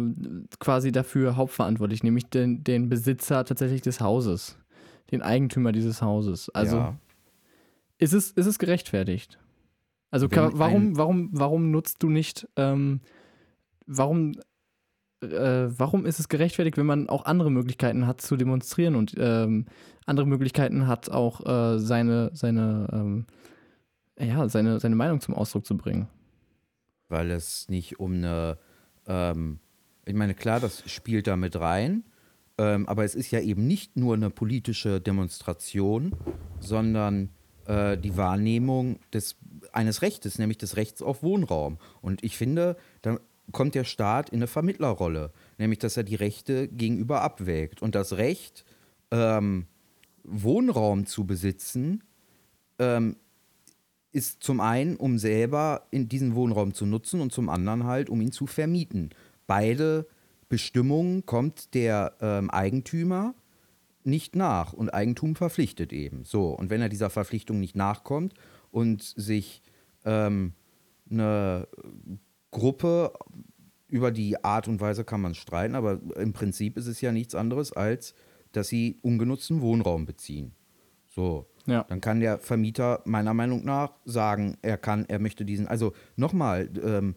quasi dafür hauptverantwortlich, nämlich den, den Besitzer tatsächlich des Hauses, den Eigentümer dieses Hauses. Also ja. ist, es, ist es gerechtfertigt? Also Wenn warum, warum, warum nutzt du nicht, ähm, warum, äh, warum ist es gerechtfertigt, wenn man auch andere Möglichkeiten hat zu demonstrieren und ähm, andere Möglichkeiten hat, auch äh, seine, seine, ähm, ja, seine, seine Meinung zum Ausdruck zu bringen? weil es nicht um eine, ähm, ich meine, klar, das spielt da mit rein, ähm, aber es ist ja eben nicht nur eine politische Demonstration, sondern äh, die Wahrnehmung des, eines Rechtes, nämlich des Rechts auf Wohnraum. Und ich finde, da kommt der Staat in eine Vermittlerrolle, nämlich dass er die Rechte gegenüber abwägt. Und das Recht, ähm, Wohnraum zu besitzen, ähm, ist zum einen, um selber in diesen Wohnraum zu nutzen und zum anderen halt, um ihn zu vermieten. Beide Bestimmungen kommt der ähm, Eigentümer nicht nach und Eigentum verpflichtet eben. So, und wenn er dieser Verpflichtung nicht nachkommt und sich ähm, eine Gruppe über die Art und Weise kann man streiten, aber im Prinzip ist es ja nichts anderes, als dass sie ungenutzten Wohnraum beziehen. So, Ja. dann kann der Vermieter meiner Meinung nach sagen, er kann, er möchte diesen, also nochmal, ähm,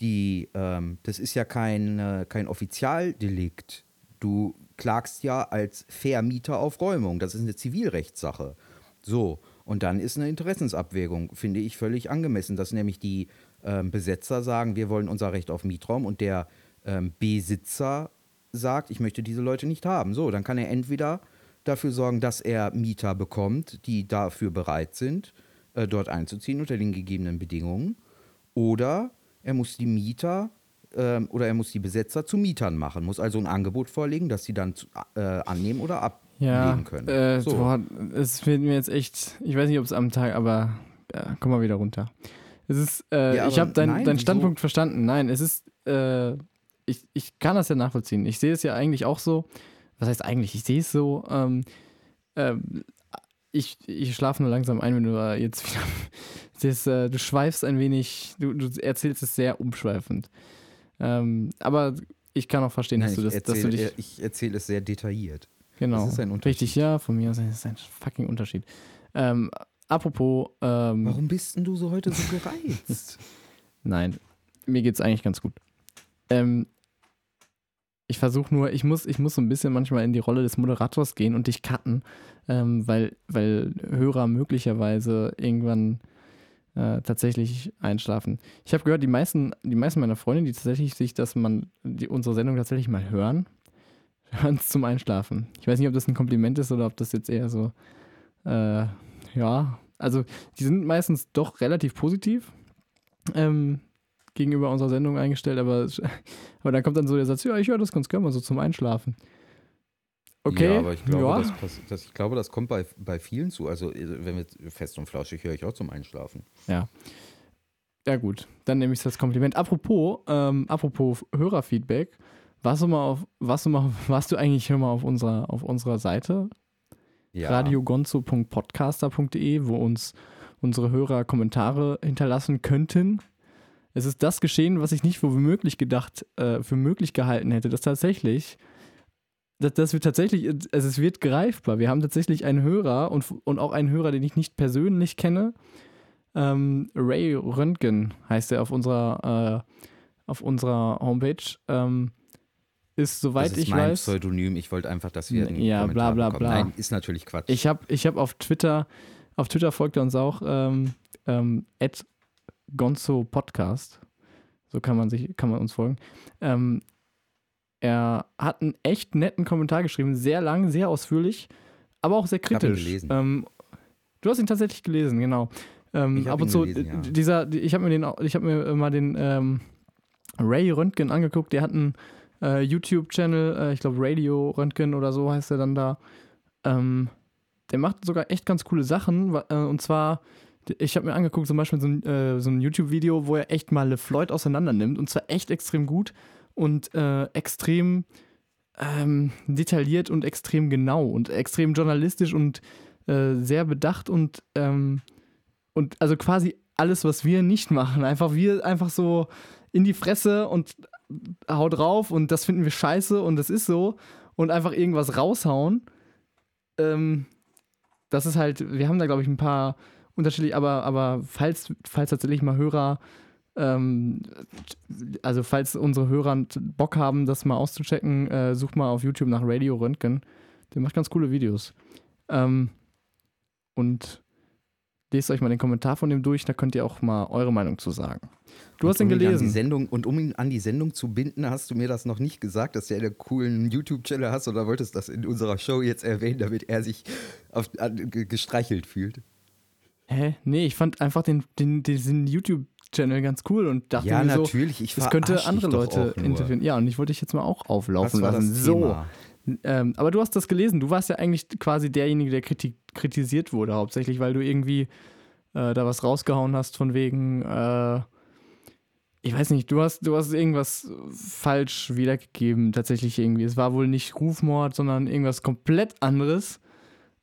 die, ähm, das ist ja kein, äh, kein Offizialdelikt. Du klagst ja als Vermieter auf Räumung. Das ist eine Zivilrechtssache. So, und dann ist eine Interessensabwägung, finde ich völlig angemessen, dass nämlich die ähm, Besetzer sagen, wir wollen unser Recht auf Mietraum und der ähm, Besitzer sagt, ich möchte diese Leute nicht haben. So, dann kann er entweder dafür sorgen, dass er Mieter bekommt, die dafür bereit sind, äh, dort einzuziehen unter den gegebenen Bedingungen, oder er muss die Mieter ähm, oder er muss die Besetzer zu Mietern machen, muss also ein Angebot vorlegen, das sie dann zu, äh, annehmen oder ablehnen Ja, können. äh, so. boah, es fehlt mir jetzt echt, ich weiß nicht, ob es am Tag, aber ja, komm mal wieder runter. Es ist, äh, Ja, ich habe dein, deinen wieso? Standpunkt verstanden. Nein, es ist, äh, ich, ich kann das ja nachvollziehen. Ich sehe es ja eigentlich auch so. Was heißt eigentlich? Ich sehe es so. Ähm, ähm, ich, ich schlafe nur langsam ein, wenn du jetzt wieder. Das, äh, du schweifst ein wenig, du, du erzählst es sehr umschweifend. Ähm, aber ich kann auch verstehen, Nein, dass, du das, dass du erzähle dich. ich erzähl es sehr detailliert. Genau. Das ist ein Unterschied. Richtig, ja, von mir aus ist es ein fucking Unterschied. Ähm, apropos, ähm, Warum bist denn du so heute so gereizt? nein, mir geht's eigentlich ganz gut. Ähm, ich versuche nur, ich muss, ich muss so ein bisschen manchmal in die Rolle des Moderators gehen und dich cutten, ähm, weil, weil Hörer möglicherweise irgendwann äh, tatsächlich einschlafen. Ich habe gehört, die meisten, die meisten meiner Freunde, die tatsächlich sich, dass man die, unsere Sendung tatsächlich mal hören, hören es zum Einschlafen. Ich weiß nicht, ob das ein Kompliment ist oder ob das jetzt eher so, äh, ja, also die sind meistens doch relativ positiv ähm, gegenüber unserer Sendung eingestellt, aber, aber dann kommt dann so der Satz, ja, ich höre das ganz gerne mal so zum Einschlafen. Okay, Ja, aber ich glaube, ja. das, das, ich glaube, das kommt bei, bei vielen zu. Also, äh, wenn wir fest und flauschig höre ich auch zum Einschlafen. Ja, gut. Dann nehme ich das Kompliment. Apropos, ähm, apropos Hörerfeedback, warst du mal auf, warst du mal, warst du eigentlich mal auf unserer, auf unserer Seite? Ja. radiogonzo.podcaster.de, wo uns unsere Hörer Kommentare hinterlassen könnten. Es ist das geschehen, was ich nicht für möglich gedacht, äh, für möglich gehalten hätte, dass tatsächlich, dass, dass wir tatsächlich, also es wird greifbar. Wir haben tatsächlich einen Hörer und, und auch einen Hörer, den ich nicht persönlich kenne. Ähm, Ray Röntgen heißt er auf unserer, äh, auf unserer Homepage. Ähm, ist, soweit das ist ich mein weiß. Pseudonym. Ich wollte einfach, dass wir in Ja, bla, bla, bla. Nein, ist natürlich Quatsch. Ich habe ich hab auf Twitter, auf Twitter folgt er uns auch, ähm, ähm, Gonzo Podcast. So kann man sich, kann man uns folgen. Ähm, er hat einen echt netten Kommentar geschrieben, sehr lang, sehr ausführlich, aber auch sehr ihn kritisch. gelesen. Ähm, du hast ihn tatsächlich gelesen, genau. Ähm, Ich hab ab und ihn zu, gelesen, ja. dieser, ich habe mir den, ich habe mir mal den ähm, Ray Röntgen angeguckt, der hat einen äh, YouTube-Channel, äh, ich glaube Radio Röntgen oder so heißt er dann da. Ähm, der macht sogar echt ganz coole Sachen. Äh, und zwar, ich habe mir angeguckt, zum Beispiel so ein, äh, so ein YouTube-Video, wo er echt mal LeFloid auseinander nimmt. Und zwar echt extrem gut und äh, extrem ähm, detailliert und extrem genau und extrem journalistisch und äh, sehr bedacht und, ähm, und also quasi alles, was wir nicht machen. Einfach wir einfach so in die Fresse und hau drauf und das finden wir scheiße und das ist so und einfach irgendwas raushauen. Ähm, das ist halt, wir haben da glaube ich ein paar unterschiedliche, aber, aber falls, falls tatsächlich mal Hörer, ähm, also falls unsere Hörer Bock haben, das mal auszuchecken, äh, sucht mal auf YouTube nach Radio Röntgen. Der macht ganz coole Videos. Ähm, und lest euch mal den Kommentar von dem durch, da könnt ihr auch mal eure Meinung zu sagen. Du hast ihn um ihn gelesen. Sendung, und um ihn an die Sendung zu binden, hast du mir das noch nicht gesagt, dass du einen coolen YouTube-Channel hast oder wolltest das in unserer Show jetzt erwähnen, damit er sich auf, an, ge- gestreichelt fühlt? Hä? Nee, ich fand einfach den, den, diesen YouTube-Channel ganz cool und dachte ja, mir so, natürlich. Ich das könnte andere Leute interessieren. Ja, und ich wollte dich jetzt mal auch auflaufen lassen. so. Ähm, aber du hast das gelesen. Du warst ja eigentlich quasi derjenige, der kriti kritisiert wurde, hauptsächlich, weil du irgendwie äh, da was rausgehauen hast von wegen, äh, ich weiß nicht, du hast, du hast irgendwas falsch wiedergegeben, tatsächlich irgendwie. Es war wohl nicht Rufmord, sondern irgendwas komplett anderes.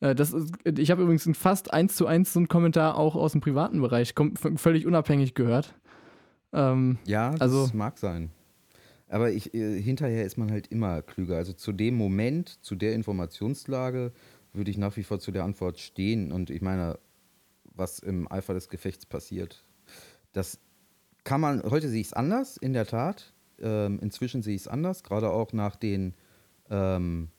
Äh, das ist, ich habe übrigens fast eins zu eins so einen Kommentar auch aus dem privaten Bereich völlig unabhängig gehört. Ähm, Ja, das Also- mag sein. Aber ich, äh, hinterher ist man halt immer klüger. Also zu dem Moment, zu der Informationslage, würde ich nach wie vor zu der Antwort stehen. Und ich meine, was im Eifer des Gefechts passiert, das kann man, heute sehe ich es anders, in der Tat. Ähm, inzwischen sehe ich es anders, gerade auch nach den, ähm,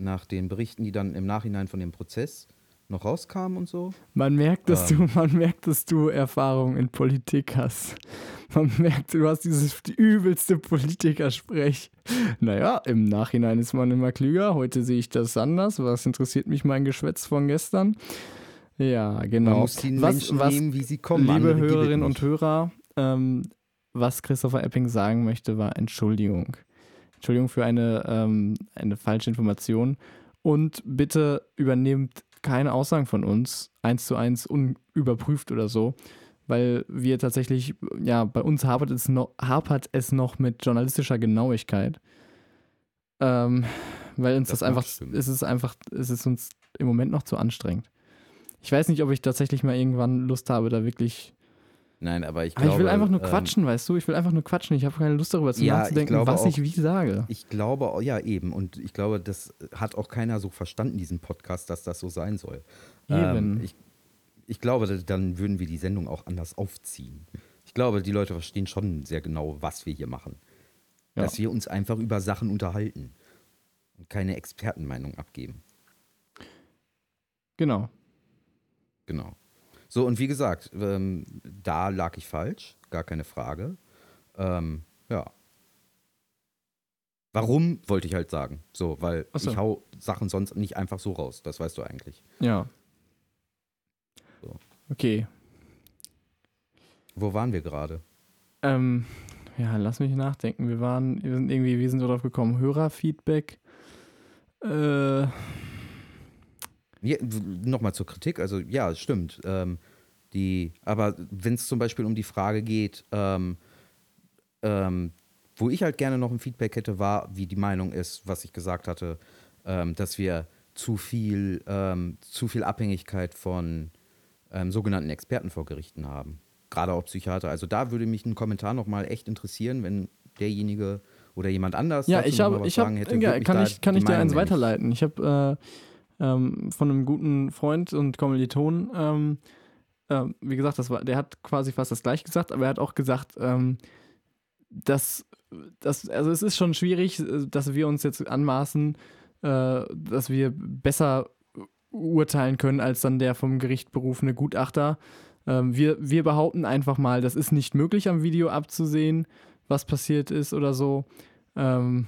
nach den Berichten, die dann im Nachhinein von dem Prozess noch rauskamen und so. Man merkt, dass Ähm. du, man merkt, dass du Erfahrung in Politik hast. Man merkt, du hast dieses die übelste Politikersprech. Naja, im Nachhinein ist man immer klüger. Heute sehe ich das anders. Was interessiert mich mein Geschwätz von gestern? Ja, genau. Man muss die was, Menschen was, nehmen, wie sie kommen. liebe Hörerinnen und Hörer, ähm, was Christopher Epping sagen möchte, war Entschuldigung. Entschuldigung für eine, ähm, eine falsche Information. Und bitte übernehmt keine Aussagen von uns eins zu eins unüberprüft oder so, weil wir tatsächlich, ja, bei uns hapert es noch, hapert es noch mit journalistischer Genauigkeit. Ähm, weil uns das, Das einfach, stimmen. es ist einfach, es ist uns im Moment noch zu anstrengend. Ich weiß nicht, ob ich tatsächlich mal irgendwann Lust habe, da wirklich. Nein, aber ich Aber glaube. ich will einfach nur ähm, quatschen, weißt du? Ich will einfach nur quatschen. Ich habe keine Lust darüber zu Ja, ich nachzudenken, glaube was auch- ich wie sage. Ich glaube, au- ja, eben. Und ich glaube, das hat auch keiner so verstanden, diesen Podcast, dass das so sein soll. Eben. Ähm, ich, ich glaube, da- dann würden wir die Sendung auch anders aufziehen. Ich glaube, die Leute verstehen schon sehr genau, was wir hier machen. Ja. Dass wir uns einfach über Sachen unterhalten und keine Expertenmeinung abgeben. Genau. Genau. So, und wie gesagt, ähm, da lag ich falsch, gar keine Frage. Ähm, ja. Warum, wollte ich halt sagen. So, weil so. ich hau Sachen sonst nicht einfach so raus. Das weißt du eigentlich. Ja. So. Okay. Wo waren wir gerade? Ähm, ja, lass mich nachdenken. Wir waren, wir sind irgendwie, wir sind so drauf gekommen. Hörerfeedback. Äh, Ja, Nochmal zur Kritik. Also, ja, es stimmt. Ähm, die, aber wenn es zum Beispiel um die Frage geht, ähm, ähm, wo ich halt gerne noch ein Feedback hätte, war, wie die Meinung ist, was ich gesagt hatte, ähm, dass wir zu viel, ähm, zu viel Abhängigkeit von ähm, sogenannten Experten vor Gerichten haben. Gerade auch Psychiater. Also da würde mich ein Kommentar nochmal echt interessieren, wenn derjenige oder jemand anders ja, ich was ich habe, sagen hätte, ja, kann ich, kann ich dir eins weiterleiten. Ich habe äh, ähm, von einem guten Freund und Kommiliton, ähm, ähm, wie gesagt, das war, der hat quasi fast das gleiche gesagt, aber er hat auch gesagt, ähm, das, das, also es ist schon schwierig, dass wir uns jetzt anmaßen, äh, dass wir besser urteilen können als dann der vom Gericht berufene Gutachter. Ähm, wir, wir behaupten einfach mal, das ist nicht möglich am Video abzusehen, was passiert ist oder so. Ähm,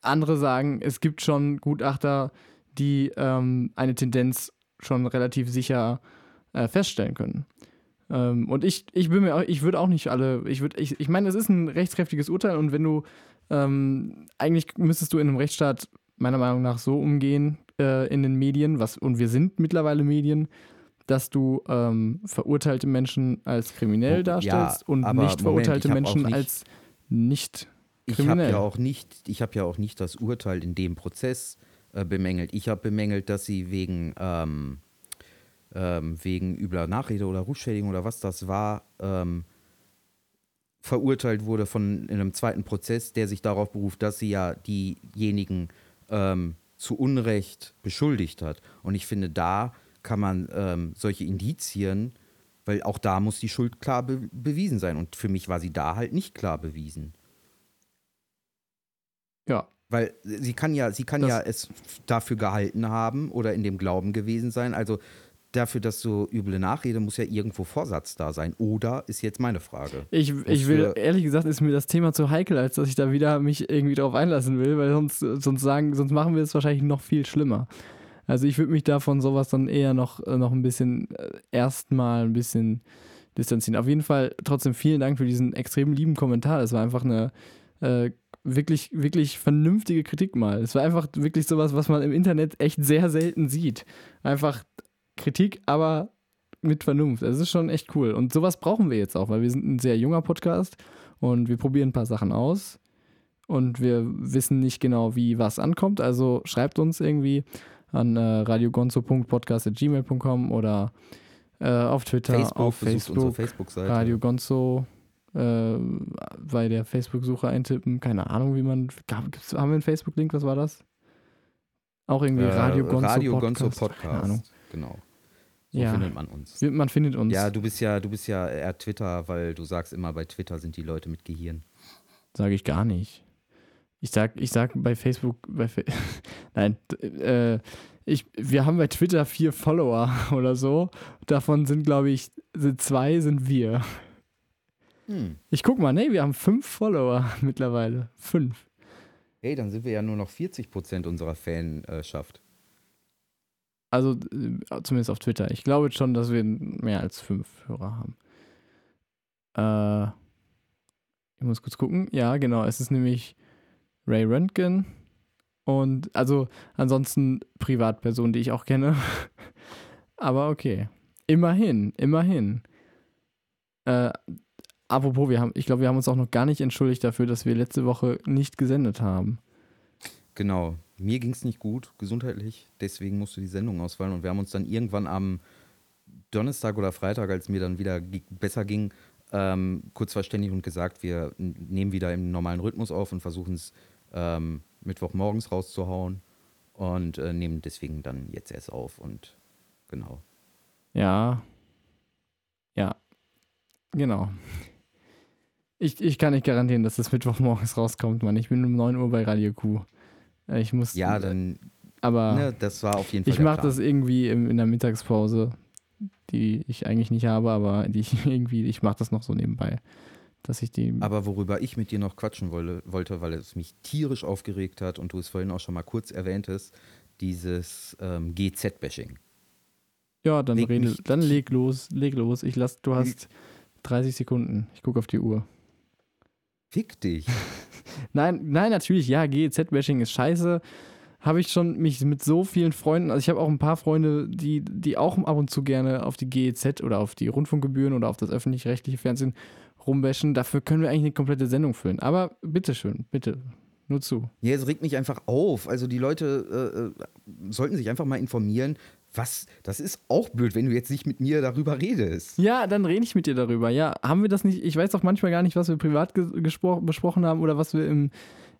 andere sagen, es gibt schon Gutachter, die ähm, eine Tendenz schon relativ sicher äh, feststellen können. Ähm, und ich, ich bin mir auch, ich würde auch nicht alle, ich würde, ich, ich meine, es ist ein rechtskräftiges Urteil und wenn du, ähm, eigentlich müsstest du in einem Rechtsstaat meiner Meinung nach so umgehen äh, in den Medien, was, und wir sind mittlerweile Medien, dass du ähm, verurteilte Menschen als kriminell darstellst ja, und nicht verurteilte Moment, Menschen nicht, als nicht kriminell. Ich habe ja auch nicht, ich habe ja auch nicht das Urteil in dem Prozess äh, bemängelt. Ich habe bemängelt, dass sie wegen ähm, ähm, wegen übler Nachrede oder Rufschädigung oder was das war, ähm, verurteilt wurde von in einem zweiten Prozess, der sich darauf beruft, dass sie ja diejenigen ähm, zu Unrecht beschuldigt hat. Und ich finde, da kann man ähm, solche Indizien, weil auch da muss die Schuld klar be bewiesen sein. Und für mich war sie da halt nicht klar bewiesen. Ja. Weil sie kann ja, sie kann ja es dafür gehalten haben oder in dem Glauben gewesen sein. Also dafür, dass so üble Nachrede, muss ja irgendwo Vorsatz da sein. Oder ist jetzt meine Frage. Ich, ich will, ehrlich gesagt, ist mir das Thema zu heikel, als dass ich da wieder mich irgendwie drauf einlassen will, weil sonst, sonst sagen, sonst machen wir es wahrscheinlich noch viel schlimmer. Also ich würde mich davon sowas dann eher noch, äh, noch ein bisschen äh, erstmal ein bisschen distanzieren. Auf jeden Fall trotzdem vielen Dank für diesen extrem lieben Kommentar. Das war einfach eine äh, wirklich, wirklich vernünftige Kritik mal. Es war einfach wirklich sowas, was man im Internet echt sehr selten sieht. Einfach Kritik, aber mit Vernunft. Das ist schon echt cool. Und sowas brauchen wir jetzt auch, weil wir sind ein sehr junger Podcast und wir probieren ein paar Sachen aus und wir wissen nicht genau, wie was ankommt. Also schreibt uns irgendwie an äh, radiogonzo.podcast.gmail.com oder äh, auf Twitter, Facebook, auf Facebook, Facebook Radio Gonzo äh, bei der Facebook-Suche eintippen. Keine Ahnung, wie man. Gab, haben wir einen Facebook-Link? Was war das? Auch irgendwie äh, Radio Gonzo Radio Podcast. Gonzo Podcast. Keine Ahnung. Genau. So ja. findet man uns. Man findet uns. Ja, du bist ja, du bist ja eher Twitter, weil du sagst immer, bei Twitter sind die Leute mit Gehirn. Sage ich gar nicht. Ich sag, ich sag bei Facebook, bei Fa nein, äh, ich, wir haben bei Twitter vier Follower oder so. Davon sind, glaube ich, sind zwei sind wir. Hm. Ich guck mal, nee, wir haben fünf Follower mittlerweile. Fünf. Hey, dann sind wir ja nur noch 40 Prozent unserer Fanschaft. Also äh, zumindest auf Twitter. Ich glaube schon, dass wir mehr als fünf Hörer haben. Äh, ich muss kurz gucken. Ja, genau. Es ist nämlich Ray Röntgen und also ansonsten Privatpersonen, die ich auch kenne. Aber okay. Immerhin, immerhin. Äh, apropos, wir haben, ich glaube, wir haben uns auch noch gar nicht entschuldigt dafür, dass wir letzte Woche nicht gesendet haben. Genau. Mir ging es nicht gut, gesundheitlich. Deswegen musste die Sendung ausfallen. Und wir haben uns dann irgendwann am Donnerstag oder Freitag, als mir dann wieder besser ging, ähm, kurz verständigt und gesagt, wir nehmen wieder im normalen Rhythmus auf und versuchen es ähm, Mittwochmorgens rauszuhauen. Und äh, nehmen deswegen dann jetzt erst auf. Und genau. Ja. Ja. Genau. Ich, ich kann nicht garantieren, dass das Mittwochmorgens rauskommt, Mann. Ich bin um 9 Uhr bei Radio Q. Äh, ich muss. Ja, dann. Aber ne, das war auf jeden Fall. Ich mache das irgendwie im, in der Mittagspause, die ich eigentlich nicht habe, aber die ich irgendwie, ich mache das noch so nebenbei. Dass ich die. Aber worüber ich mit dir noch quatschen wolle, wollte, weil es mich tierisch aufgeregt hat und du es vorhin auch schon mal kurz erwähntest, dieses ähm, GZ-Bashing. Ja, dann, leg rede, dann leg los, leg los. Ich lass, du hast 30 Sekunden. Ich gucke auf die Uhr. Fick dich. nein, nein, natürlich, ja, GEZ-Bashing ist scheiße. Habe ich schon mich mit so vielen Freunden, also ich habe auch ein paar Freunde, die, die auch ab und zu gerne auf die GEZ oder auf die Rundfunkgebühren oder auf das öffentlich-rechtliche Fernsehen rumbashen. Dafür können wir eigentlich eine komplette Sendung füllen. Aber bitteschön, bitte, nur zu. Ja, es regt mich einfach auf. Also die Leute äh, äh sollten sich einfach mal informieren, was, das ist auch blöd, wenn du jetzt nicht mit mir darüber redest. Ja, dann rede ich mit dir darüber. Ja, haben wir das nicht? Ich weiß doch manchmal gar nicht, was wir privat besprochen haben oder was wir im,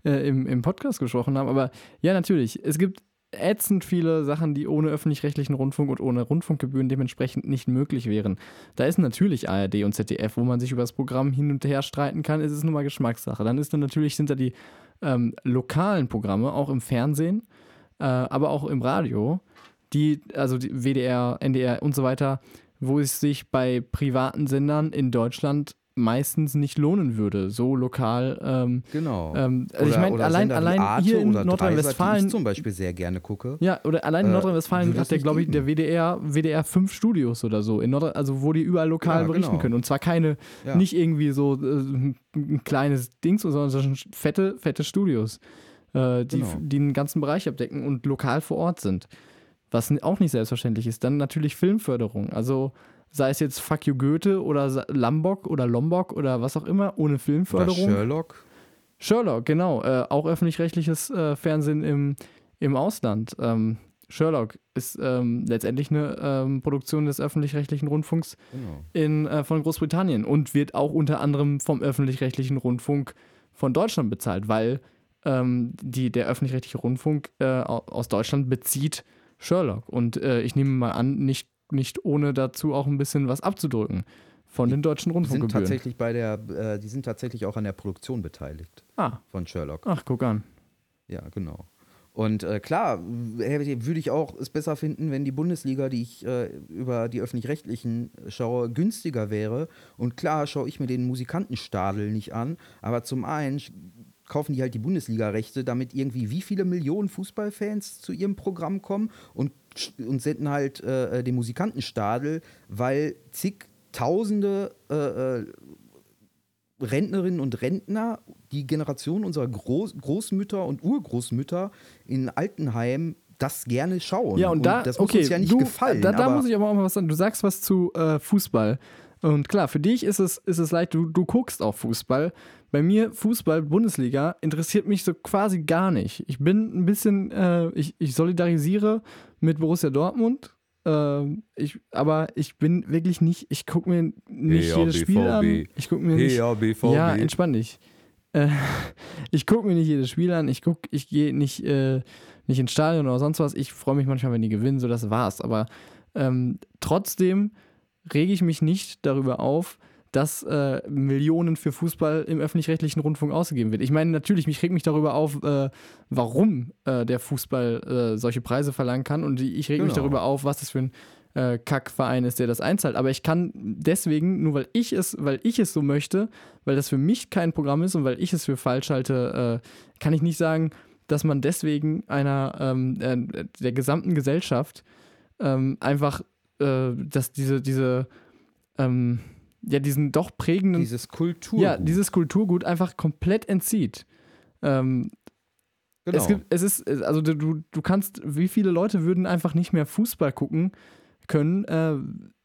äh, im, im Podcast gesprochen haben. Aber ja, natürlich. Es gibt ätzend viele Sachen, die ohne öffentlich-rechtlichen Rundfunk und ohne Rundfunkgebühren dementsprechend nicht möglich wären. Da ist natürlich ARD und ZDF, wo man sich über das Programm hin und her streiten kann, ist es nur mal Geschmackssache. Dann ist dann natürlich, sind da die ähm, lokalen Programme, auch im Fernsehen, äh, aber auch im Radio, die, also die WDR, NDR und so weiter, wo es sich bei privaten Sendern in Deutschland meistens nicht lohnen würde, so lokal. Ähm, Genau. ähm, also ich Oder- meine, oder allein, allein hier in Nordrhein-Westfalen ich zum Beispiel sehr gerne gucke. ja, oder allein in Äh, Nordrhein-Westfalen hat der, glaube ich, der WDR, WDR fünf Studios oder so, in Nordrhein, also wo die überall lokal Ja, berichten genau. können. Und zwar keine, Ja. nicht irgendwie so äh, ein kleines Ding, sondern so fette, fette Studios, äh, die, Genau. die einen ganzen Bereich abdecken und lokal vor Ort sind. Was auch nicht selbstverständlich ist. Dann natürlich Filmförderung. Also sei es jetzt Fuck You Goethe oder Lambok oder Lombok oder was auch immer, ohne Oder Filmförderung. Sherlock. Sherlock, genau. Äh, auch öffentlich-rechtliches äh, Fernsehen im, im Ausland. Ähm, Sherlock ist ähm, letztendlich eine ähm, Produktion des öffentlich-rechtlichen Rundfunks Genau. in, äh, von Großbritannien und wird auch unter anderem vom öffentlich-rechtlichen Rundfunk von Deutschland bezahlt, weil ähm, die, der öffentlich-rechtliche Rundfunk äh, au- aus Deutschland bezieht Sherlock. Und äh, ich nehme mal an, nicht, nicht ohne dazu auch ein bisschen was abzudrücken von den deutschen Die sind Rundfunkgebühren. tatsächlich bei der, äh, die sind tatsächlich auch an der Produktion beteiligt Ah, von Sherlock. ach, guck an. Ja, genau. Und äh, klar, würde ich auch es besser finden, wenn die Bundesliga, die ich äh, über die öffentlich-rechtlichen schaue, günstiger wäre. Und klar schaue ich mir den Musikantenstadel nicht an, aber zum einen kaufen die halt die Bundesliga-Rechte, damit irgendwie wie viele Millionen Fußballfans zu ihrem Programm kommen und, und senden halt äh, äh, den Musikantenstadel, weil zigtausende äh, äh, Rentnerinnen und Rentner, die Generation unserer Groß Großmütter und Urgroßmütter in Altenheim das gerne schauen. Ja, und, da, das muss okay, uns ja nicht du, gefallen. Da, da muss ich aber auch mal was sagen. Du sagst was zu äh, Fußball. Und klar, für dich ist es, ist es leicht, du, du guckst auch Fußball. Bei mir, Fußball, Bundesliga, interessiert mich so quasi gar nicht. Ich bin ein bisschen, äh, ich, ich solidarisiere mit Borussia Dortmund. Ähm, ich, aber ich bin wirklich nicht, ich gucke mir nicht Ja, jedes Spiel an. Ich gucke mir nicht. Ja, entspann dich. Äh, ich gucke mir nicht jedes Spiel an. Ich guck, ich gehe nicht, äh, nicht ins Stadion oder sonst was. Ich freue mich manchmal, wenn die gewinnen, so das war's. Aber ähm, trotzdem rege ich mich nicht darüber auf, dass äh, Millionen für Fußball im öffentlich-rechtlichen Rundfunk ausgegeben wird. Ich meine, natürlich, mich regt mich darüber auf, äh, warum äh, der Fußball äh, solche Preise verlangen kann. Und ich rege mich Genau. darüber auf, was das für ein äh, Kackverein ist, der das einzahlt. Aber ich kann deswegen, nur weil ich es, weil ich es so möchte, weil das für mich kein Programm ist und weil ich es für falsch halte, äh, kann ich nicht sagen, dass man deswegen einer ähm, äh, der gesamten Gesellschaft ähm, einfach äh, dass diese, diese ähm, ja, diesen doch prägenden dieses Kultur. ja, dieses Kulturgut einfach komplett entzieht. Ähm, genau. es, gibt, es ist, also du, du kannst, wie viele Leute würden einfach nicht mehr Fußball gucken können, äh,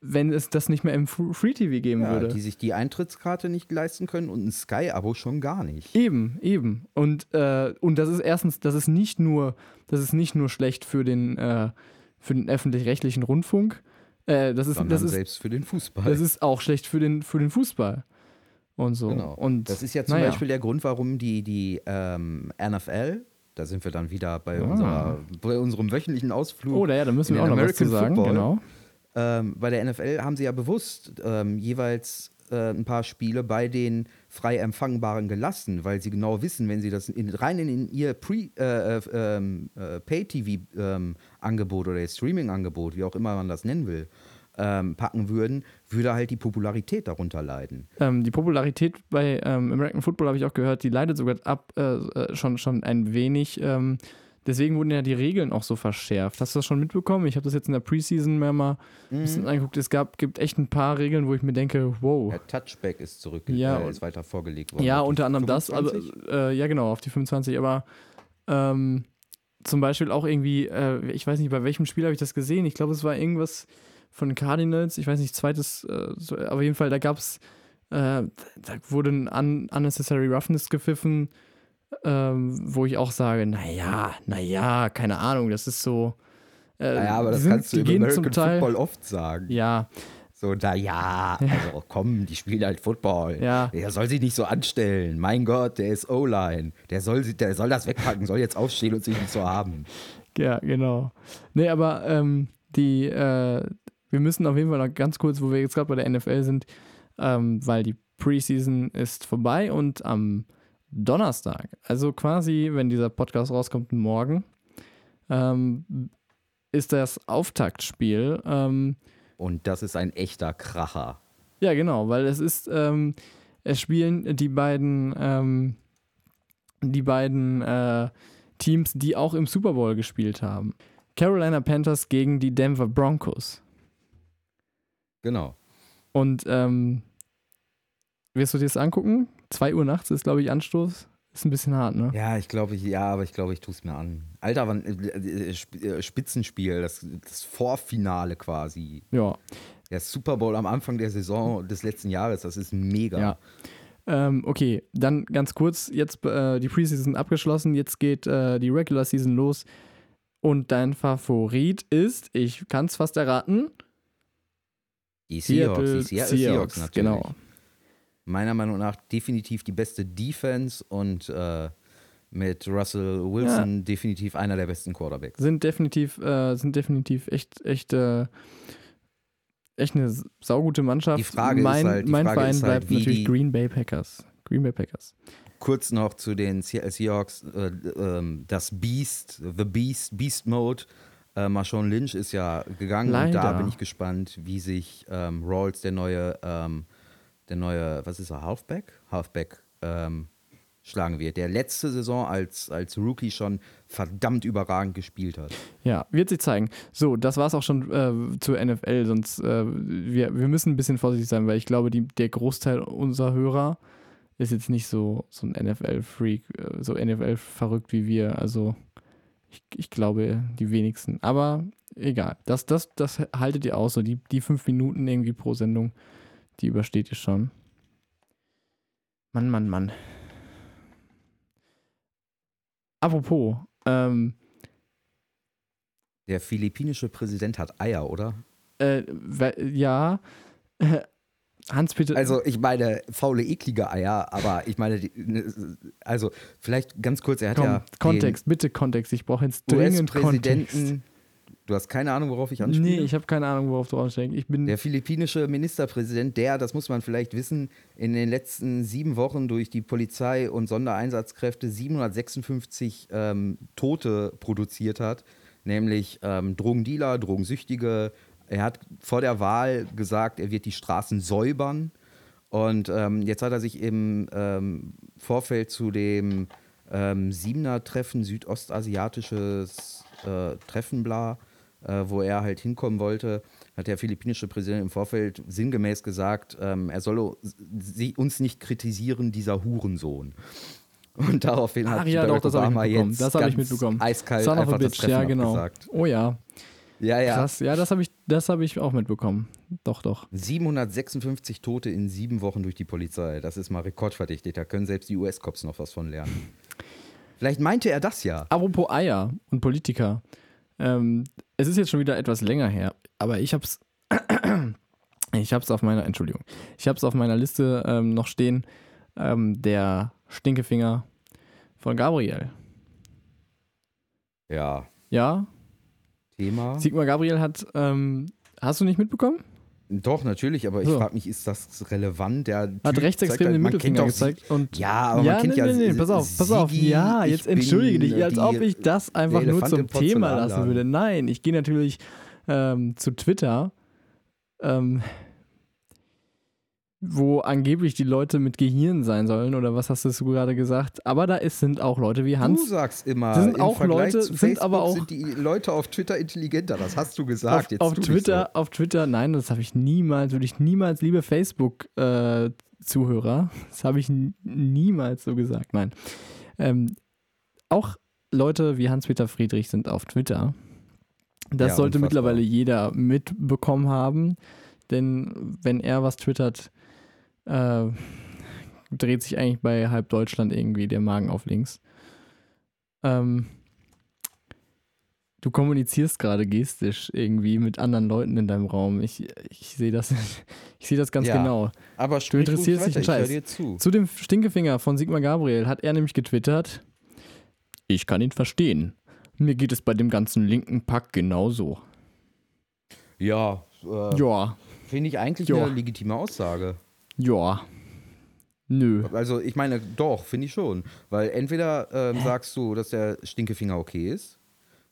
wenn es das nicht mehr im Free TV geben ja, würde. die sich die Eintrittskarte nicht leisten können und ein Sky-Abo schon gar nicht. Eben, eben. Und, äh, und das ist erstens, das ist nicht nur, das ist nicht nur schlecht für den, äh, für den öffentlich-rechtlichen Rundfunk. Äh, das ist, Sondern das ist, selbst für den Fußball. das ist auch schlecht für den, für den Fußball. Und so. Genau. Und Das ist ja zum naja. Beispiel der Grund, warum die, die ähm, NFL, da sind wir dann wieder bei, Ah. unserer, bei unserem wöchentlichen Ausflug. Oh, ja, da müssen wir auch noch was zu American sagen. Football. Genau. Ähm, bei der NFL haben sie ja bewusst ähm, jeweils äh, ein paar Spiele bei den frei empfangbaren gelassen, weil sie genau wissen, wenn sie das in, rein in, ihr äh, äh, ähm, äh, Pay-TV-Angebot oder ihr Streaming-Angebot, wie auch immer man das nennen will, ähm, packen würden, würde halt die Popularität darunter leiden. Ähm, die Popularität bei ähm, American Football habe ich auch gehört, die leidet sogar ab äh, äh, schon, schon ein wenig. Deswegen wurden ja die Regeln auch so verschärft. Hast du das schon mitbekommen? Ich habe das jetzt in der Preseason mehr mal ein Mhm. bisschen angeguckt. Es gab, gibt echt ein paar Regeln, wo ich mir denke, wow. Der Touchback ist zurück, Ja, äh, ist weiter vorgelegt worden. Ja, unter anderem das, aber 25? äh, ja genau, auf die 25, aber ähm, zum Beispiel auch irgendwie, äh, ich weiß nicht, bei welchem Spiel habe ich das gesehen? Ich glaube, es war irgendwas von Cardinals, ich weiß nicht, zweites, äh, so, auf jeden Fall, da gab es, äh, da wurde ein un Unnecessary Roughness gepfiffen, ähm, wo ich auch sage, naja, naja, keine Ahnung, das ist so. Äh, Naja, aber das sind- kannst du gehen American Teil, Football oft sagen. Ja, So, da ja, also komm, die spielen halt Football. Ja. Der soll sich nicht so anstellen. Mein Gott, der ist O-Line. Der soll, der soll das wegpacken, soll jetzt aufstehen und sich nicht so haben. Ja, genau. Nee, aber ähm, die, äh, wir müssen auf jeden Fall noch ganz kurz, wo wir jetzt gerade bei der NFL sind, ähm, weil die Preseason ist vorbei und am Donnerstag, also quasi, wenn dieser Podcast rauskommt, morgen, ähm, ist das Auftaktspiel. Ähm, Und das ist ein echter Kracher. ja, genau, weil es ist, ähm, es spielen die beiden, ähm, die beiden äh, Teams, die auch im Super Bowl gespielt haben. Carolina Panthers gegen die Denver Broncos. Genau. Und ähm, wirst du dir das angucken? 2 Uhr nachts ist, glaube ich, Anstoß. Ist ein bisschen hart, ne? Ja, ich glaube, ich, ja, aber ich glaube, ich tue es mir an. Alter, wann, äh, äh, äh, Spitzenspiel, das, das Vorfinale quasi. Ja. Der Super Bowl am Anfang der Saison des letzten Jahres, das ist mega. Ja. Ähm, okay, dann ganz kurz, jetzt äh, die Preseason abgeschlossen, jetzt geht äh, die Regular Season los und dein Favorit ist, ich kann es fast erraten, Die Seahawks, Seattle die Seattle Seahawks, natürlich. genau. Meiner Meinung nach definitiv die beste Defense und äh, mit Russell Wilson definitiv einer der besten Quarterbacks. Sind definitiv, äh, sind definitiv echt, echt, äh, echt eine saugute Mannschaft. Die Frage ist mein halt- die mein Frage Verein ist halt, bleibt wie natürlich Green Bay Packers. Green Bay Packers. Kurz noch zu den Seattle Seahawks, äh, ähm, das Beast, The Beast, Beast Mode. Äh, Marshawn Lynch ist ja gegangen und da Leider. bin ich gespannt, wie sich ähm, Rawls, der neue, ähm, der neue, was ist er, Halfback? Halfback ähm, schlagen wird, der letzte Saison als, als Rookie schon verdammt überragend gespielt hat. Ja, wird sich zeigen. So, das war's auch schon äh, zur NFL, sonst äh, wir, wir müssen ein bisschen vorsichtig sein, weil ich glaube, die, der Großteil unserer Hörer ist jetzt nicht so, so ein NFL-Freak, äh, so NFL-verrückt wie wir. Also ich, ich glaube, die wenigsten. Aber egal. Das, das, das haltet ihr aus. So die, die fünf Minuten irgendwie pro Sendung, die übersteht ihr schon. Mann, Mann, Mann. Apropos, ähm, Der philippinische Präsident hat Eier, oder? Äh, ja. Hans-Peter. Also ich meine, faule, eklige Eier, aber ich meine, die, ne, also vielleicht ganz kurz, er hat komm, ja Kontext, bitte Kontext. Ich brauche jetzt dringend Kontext. Du hast keine Ahnung, worauf ich anspiele? Nee, ich habe keine Ahnung, worauf du raussteigst. Ich bin. Der philippinische Ministerpräsident, der, das muss man vielleicht wissen, in den letzten sieben Wochen durch die Polizei und Sondereinsatzkräfte 756 ähm, Tote produziert hat, nämlich ähm, Drogendealer, Drogensüchtige. Er hat vor der Wahl gesagt, er wird die Straßen säubern. Und ähm, jetzt hat er sich im ähm, Vorfeld zu dem ähm, Siebener-Treffen, südostasiatisches äh, Treffen, bla, äh, wo er halt hinkommen wollte, hat der philippinische Präsident im Vorfeld sinngemäß gesagt, ähm, er solle uns nicht kritisieren, dieser Hurensohn. Und daraufhin hat Ach ja, Barack doch, das ich Obama mitbekommen. jetzt Das habe ich ganz mitbekommen. eiskalt Son einfach das Treffen ja, genau. abgesagt. Oh ja, Ja, ja. krass. Ja, das habe ich, das habe ich auch mitbekommen. Doch, doch. 756 Tote in sieben Wochen durch die Polizei. Das ist mal rekordverdächtig. Da können selbst die US-Cops noch was von lernen. Vielleicht meinte er das ja. Apropos Eier und Politiker. Ähm, es ist jetzt schon wieder etwas länger her, aber ich habe es. Ich habe es auf meiner, Entschuldigung, ich habe es auf meiner Liste ähm, noch stehen, ähm, der Stinkefinger von Gabriel. Ja. Ja, Thema. Sigmar Gabriel hat, ähm, hast du nicht mitbekommen? Doch, natürlich, aber ich So. frage mich, ist das relevant? Der Hat Typ rechtsextrem zeigt halt- den Mittelfinger gezeigt und Ja, aber ja, man kennt nee, ja nee, nee, pass auf, pass auf. Ja, jetzt entschuldige dich, als ob ich das einfach nur zum Thema lassen würde. Nein, ich gehe natürlich ähm, zu Twitter, ähm, wo angeblich die Leute mit Gehirn sein sollen, oder was hast du gerade gesagt? Aber da ist, sind auch Leute wie Du Hans. sagst immer, sind im auch Vergleich Leute- sind Facebook aber auch- sind die Leute auf Twitter intelligenter. Das hast du gesagt. auf, Jetzt auf Twitter, auf Twitter, nein, das habe ich niemals, würde ich niemals, liebe Facebook-Zuhörer, das habe ich niemals so gesagt, nein. Ähm, auch Leute wie Hans-Peter Friedrich sind auf Twitter. Das Ja, sollte unfassbar. mittlerweile jeder mitbekommen haben, denn wenn er was twittert, äh, dreht sich eigentlich bei halb Deutschland irgendwie der Magen auf links. Ähm, du kommunizierst gerade gestisch irgendwie mit anderen Leuten in deinem Raum. Ich, ich sehe das, ich sehe das ganz Ja. genau. Aber ruhig interessierst dich weiter, Scheiß. dir zu. Zu dem Stinkefinger von Sigmar Gabriel hat er nämlich getwittert, ich kann ihn verstehen. Mir geht es bei dem ganzen linken Pack genauso. Ja, äh, Ja, finde ich eigentlich Ja. eine legitime Aussage. Ja. Nö. Also ich meine, doch, finde ich schon. Weil entweder ähm, sagst du, dass der Stinkefinger okay ist.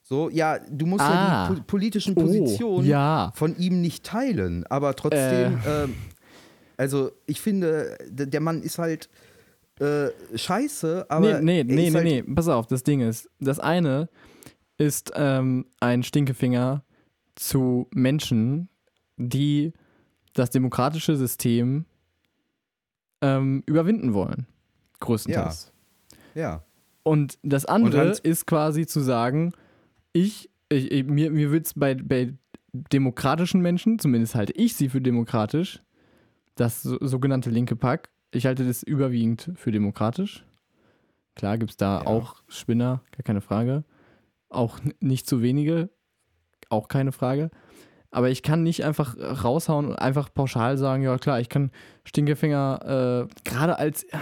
So, ja, du musst Ah. ja die po politischen Oh, Positionen ja. von ihm nicht teilen. Aber trotzdem, Äh. ähm, also ich finde, der Mann ist halt äh, scheiße, aber. nee, nee, nee, nee, halt, nee. Pass auf, das Ding ist, das eine ist ähm, ein Stinkefinger zu Menschen, die das demokratische System ähm, überwinden wollen. Größtenteils. Ja. Und das andere Und halt- ist quasi zu sagen, ich, ich, ich mir, mir wird es bei, bei demokratischen Menschen, zumindest halte ich sie für demokratisch, das so, sogenannte linke Pack, ich halte das überwiegend für demokratisch. Klar gibt es da Ja. auch Spinner, gar keine Frage. Auch nicht zu wenige, auch keine Frage. Aber ich kann nicht einfach raushauen und einfach pauschal sagen, ja klar, ich kann Stinkefinger äh, gerade als, äh,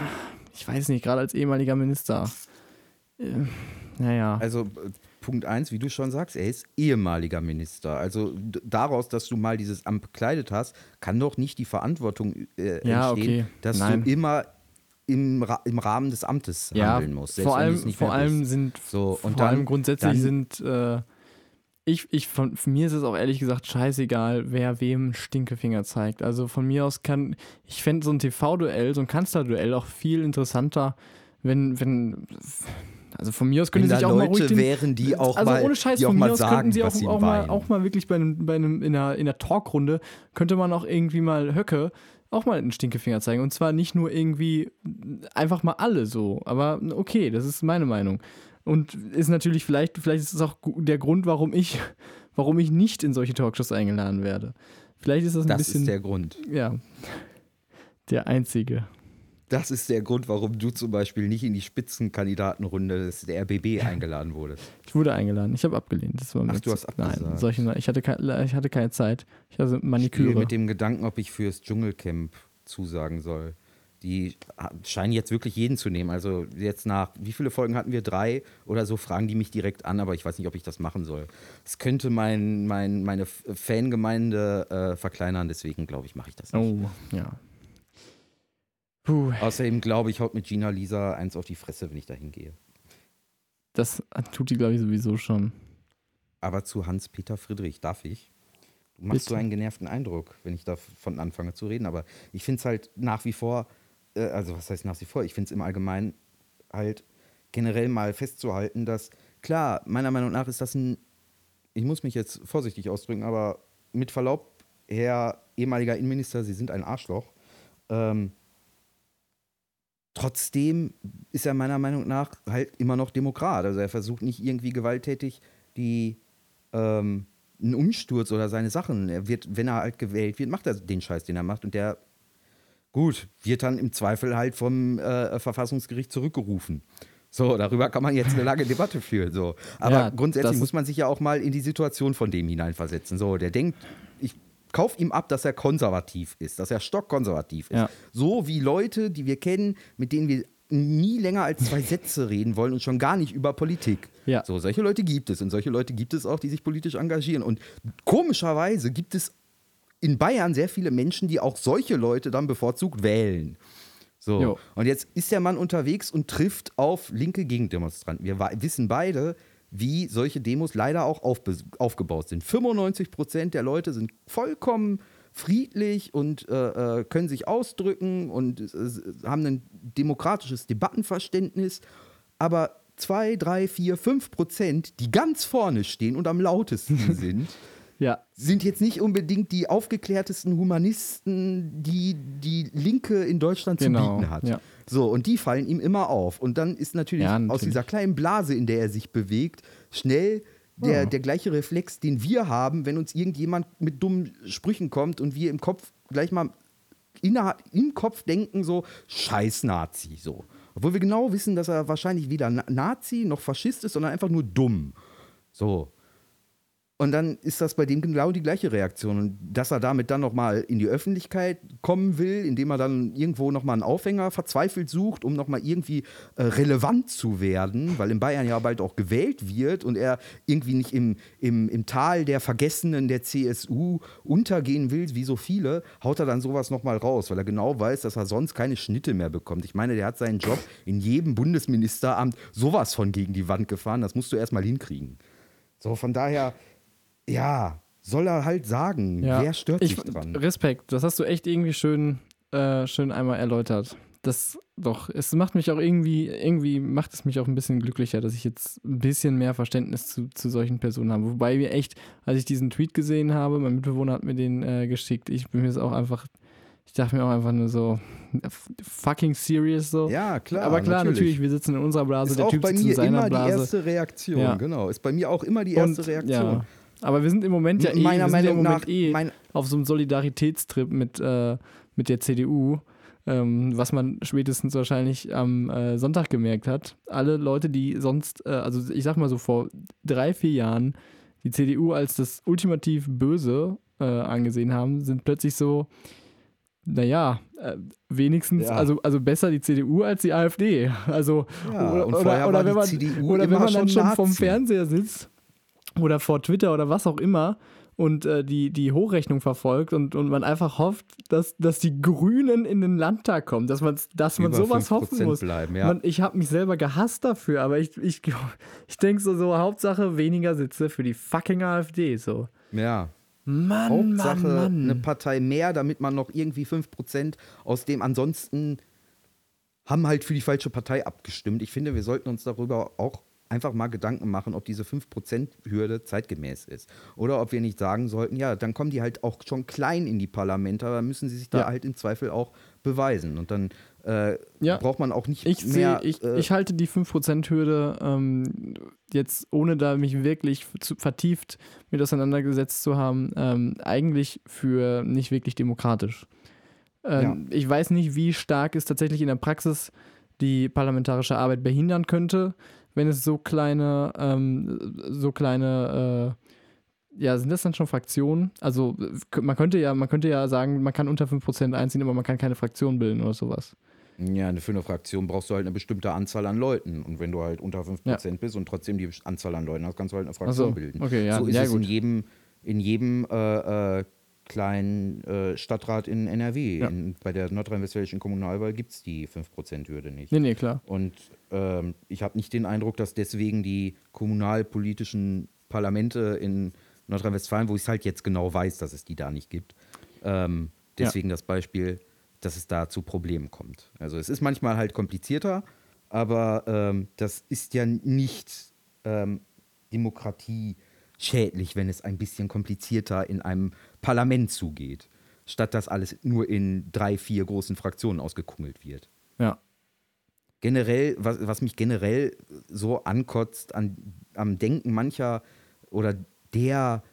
ich weiß nicht, gerade als ehemaliger Minister. Äh, naja. Also äh, Punkt eins, wie du schon sagst, er ist ehemaliger Minister. Also daraus, dass du mal dieses Amt bekleidet hast, kann doch nicht die Verantwortung äh, Ja, entstehen, okay. dass Nein. du immer im, Ra im Rahmen des Amtes ja, handeln musst. vor allem, vor allem sind, So, vor allem grundsätzlich sind, äh, ich, ich von, von mir ist es auch ehrlich gesagt scheißegal, wer wem Stinkefinger zeigt. Also von mir aus kann, ich fände so ein TV-Duell, so ein Kanzlerduell auch viel interessanter, wenn, wenn, also von mir aus Wenn können sie sich auch mal ruhig Leute den, wären, die auch also mal, ohne Scheiß, die von mir aus könnten sagen, sie auch, auch, mal, auch mal wirklich bei einem, bei einem in, einer, in einer Talkrunde, könnte man auch irgendwie mal Höcke auch mal einen Stinkefinger zeigen. Und zwar nicht nur irgendwie einfach mal alle so. Aber okay, das ist meine Meinung. Und ist natürlich vielleicht, vielleicht ist es auch der Grund, warum ich, warum ich nicht in solche Talkshows eingeladen werde. Vielleicht ist das ein das bisschen, ist der Grund. ja, der einzige. Das ist der Grund, warum du zum Beispiel nicht in die Spitzenkandidatenrunde des der RBB eingeladen wurdest. Ich wurde eingeladen, ich habe abgelehnt. Das war Ach, du hast Nein, abgesagt. solche, ich, hatte keine, ich hatte keine Zeit. Ich hatte Ich Maniküre. mit dem Gedanken, ob ich fürs Dschungelcamp zusagen soll. Die ha- scheinen jetzt wirklich jeden zu nehmen. Also jetzt nach, wie viele Folgen hatten wir? Drei oder so, fragen die mich direkt an, aber ich weiß nicht, ob ich das machen soll. Es könnte mein, mein, meine Fangemeinde äh, verkleinern, deswegen glaube ich, mache ich das nicht. Oh, ja. Puh, Außerdem glaube ich, haut mit Gina Lisa eins auf die Fresse, wenn ich da hingehe. das tut die, glaube ich, sowieso schon. Aber zu Hans-Peter Friedrich, darf ich? Du machst Bitte. so einen genervten Eindruck, wenn ich davon anfange zu reden. Aber ich finde es halt nach wie vor, äh, also was heißt nach wie vor? Ich finde es im Allgemeinen halt generell mal festzuhalten, dass, klar, meiner Meinung nach ist das ein, ich muss mich jetzt vorsichtig ausdrücken, aber mit Verlaub, Herr ehemaliger Innenminister, Sie sind ein Arschloch. Ähm, trotzdem ist er meiner Meinung nach halt immer noch Demokrat. Also er versucht nicht irgendwie gewalttätig die ähm, einen Umsturz oder seine Sachen. Er wird, wenn er halt gewählt wird, macht er den Scheiß, den er macht. Und der, gut, wird dann im Zweifel halt vom äh, Verfassungsgericht zurückgerufen. So, darüber kann man jetzt eine lange Debatte führen. So. Aber Ja, grundsätzlich muss man sich ja auch mal in die Situation von dem hineinversetzen. So, der denkt, ich kaufe ihm ab, dass er konservativ ist, dass er stockkonservativ ist. Ja. So wie Leute, die wir kennen, mit denen wir nie länger als zwei Sätze reden wollen und schon gar nicht über Politik. Ja. So, solche Leute gibt es und solche Leute gibt es auch, die sich politisch engagieren. Und komischerweise gibt es in Bayern sehr viele Menschen, die auch solche Leute dann bevorzugt wählen. So. Jo. Und jetzt ist der Mann unterwegs und trifft auf linke Gegendemonstranten. Wir wissen beide, wie solche Demos leider auch aufgebaut sind. 95 Prozent der Leute sind vollkommen friedlich und äh, äh, können sich ausdrücken und äh, haben ein demokratisches Debattenverständnis. Aber zwei, drei, vier, fünf Prozent, die ganz vorne stehen und am lautesten sind, Ja, sind jetzt nicht unbedingt die aufgeklärtesten Humanisten, die die Linke in Deutschland Genau, zu bieten hat. ja. So, und die fallen ihm immer auf. Und dann ist natürlich, Ja, aus natürlich. dieser kleinen Blase, in der er sich bewegt, schnell der, der gleiche Reflex, den wir haben, wenn uns irgendjemand mit dummen Sprüchen kommt und wir im Kopf gleich mal innerhalb, im Kopf denken so, scheiß Nazi, so. Obwohl wir genau wissen, dass er wahrscheinlich weder Na- Nazi noch Faschist ist, sondern einfach nur dumm. So. Und dann ist das bei dem genau die gleiche Reaktion. Und dass er damit dann nochmal in die Öffentlichkeit kommen will, indem er dann irgendwo nochmal einen Aufhänger verzweifelt sucht, um nochmal irgendwie äh, relevant zu werden, weil in Bayern ja bald auch gewählt wird und er irgendwie nicht im, im, im Tal der Vergessenen der CSU untergehen will, wie so viele, haut er dann sowas nochmal raus, weil er genau weiß, dass er sonst keine Schnitte mehr bekommt. Ich meine, der hat seinen Job in jedem Bundesministeramt sowas von gegen die Wand gefahren. Das musst du erstmal hinkriegen. So, von daher ja, soll er halt sagen. Ja. Wer stört Ich, sich dran? Respekt, das hast du echt irgendwie schön, äh, schön einmal erläutert. Das doch, es macht mich auch irgendwie, irgendwie macht es mich auch ein bisschen glücklicher, dass ich jetzt ein bisschen mehr Verständnis zu, zu solchen Personen habe. Wobei wir echt, als ich diesen Tweet gesehen habe, mein Mitbewohner hat mir den äh, geschickt, ich bin mir jetzt auch einfach, ich dachte mir auch einfach nur so, fucking serious so. Ja, klar. Aber klar, natürlich. wir sitzen in unserer Blase, ist der auch Typ bei sitzt in mir seiner immer die Blase. erste Reaktion, Ja. genau. Ist bei mir auch immer die erste Und, Reaktion. Ja. Aber wir sind im Moment ja eh, Meiner ja Meinung Moment nach, eh auf so einem Solidaritätstrip mit, äh, mit der CDU, ähm, was man spätestens wahrscheinlich am äh, Sonntag gemerkt hat. Alle Leute, die sonst, äh, also ich sag mal so vor drei, vier Jahren die CDU als das ultimativ Böse äh, angesehen haben, sind plötzlich so, naja, äh, wenigstens, Ja. also, also besser die CDU als die AfD. Also, Ja, oder, oder, oder wenn man, CDU oder wenn man dann schon schon vom Nazi. Fernseher sitzt oder vor Twitter oder was auch immer und äh, die, die Hochrechnung verfolgt und, und man einfach hofft, dass, dass die Grünen in den Landtag kommen, dass, man's, dass man über sowas 5% hoffen muss. bleiben, ja. Man, ich habe mich selber gehasst dafür, aber ich, ich, ich denke so, so, Hauptsache weniger Sitze für die fucking AfD. So. ja. Mann, Hauptsache Mann, Mann. eine Partei mehr, damit man noch irgendwie 5% aus dem ansonsten haben halt für die falsche Partei abgestimmt. Ich finde, wir sollten uns darüber auch einfach mal Gedanken machen, ob diese 5%-Hürde zeitgemäß ist. Oder ob wir nicht sagen sollten, ja, dann kommen die halt auch schon klein in die Parlamente, aber müssen sie sich da Ja. halt im Zweifel auch beweisen. Und dann äh, Ja. braucht man auch nicht Ich mehr. sehe, ich, äh, ich halte die 5%-Hürde ähm, jetzt, ohne da mich wirklich zu, vertieft mit auseinandergesetzt zu haben, ähm, eigentlich für nicht wirklich demokratisch. Ähm, Ich weiß nicht, wie stark es tatsächlich in der Praxis die parlamentarische Arbeit behindern könnte, wenn es so kleine, ähm, so kleine, äh, ja, sind das dann schon Fraktionen? Also man könnte ja, man könnte ja sagen, man kann unter 5% einziehen, aber man kann keine Fraktion bilden oder sowas. Ja, für eine Fraktion brauchst du halt eine bestimmte Anzahl an Leuten. Und wenn du halt unter 5% bist und trotzdem die Anzahl an Leuten hast, kannst du halt eine Fraktion so, bilden. okay, ja, so ist ja, es in gut. jedem, in jedem äh, äh, kleinen äh, Stadtrat in NRW. Ja. In, bei der nordrhein-westfälischen Kommunalwahl gibt es die 5%-Hürde nicht. Nee, nee, klar. Und ähm, ich habe nicht den Eindruck, dass deswegen die kommunalpolitischen Parlamente in Nordrhein-Westfalen, wo ich es halt jetzt genau weiß, dass es die da nicht gibt, ähm, deswegen das Beispiel, dass es da zu Problemen kommt. Also es ist manchmal halt komplizierter, aber ähm, das ist ja nicht ähm, demokratieschädlich, wenn es ein bisschen komplizierter in einem Parlament zugeht, statt dass alles nur in drei, vier großen Fraktionen ausgekungelt wird Ja. generell, was, was mich generell so ankotzt an, am Denken mancher oder der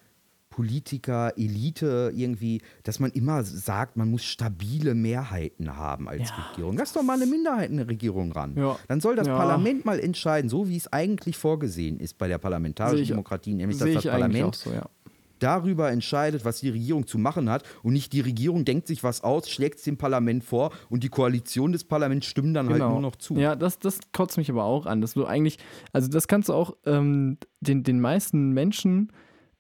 Politiker, Elite irgendwie, dass man immer sagt, man muss stabile Mehrheiten haben als Ja. Regierung. Lass doch mal eine Minderheitenregierung ran. Ja. Dann soll das Ja. Parlament mal entscheiden, so wie es eigentlich vorgesehen ist bei der parlamentarischen Demokratie, nämlich dass das Parlament so, darüber entscheidet, was die Regierung zu machen hat und nicht die Regierung denkt sich was aus, schlägt es dem Parlament vor und die Koalition des Parlaments stimmen dann halt nur noch zu. Genau. Ja, das, das kotzt mich aber auch an, dass du eigentlich, also das kannst du auch ähm, den, den meisten Menschen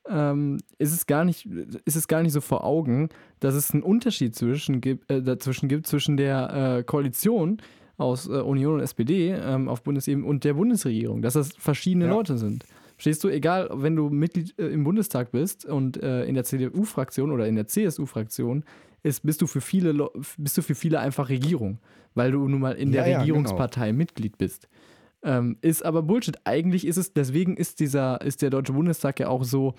ähm, ist es gar nicht, ist es gar nicht so vor Augen, dass es einen Unterschied zwischen, äh, dazwischen gibt zwischen der äh, Koalition aus äh, Union und SPD ähm, auf Bundesebene und der Bundesregierung, dass das verschiedene Ja. Leute sind. Verstehst du, egal, wenn du Mitglied äh, im Bundestag bist und äh, in der CDU-Fraktion oder in der CSU-Fraktion, ist, bist, du für viele, bist du für viele einfach Regierung, weil du nun mal in Ja, der ja, Regierungspartei Mitglied bist. Ähm, ist aber Bullshit. Eigentlich ist es, deswegen ist dieser, ist der Deutsche Bundestag ja auch so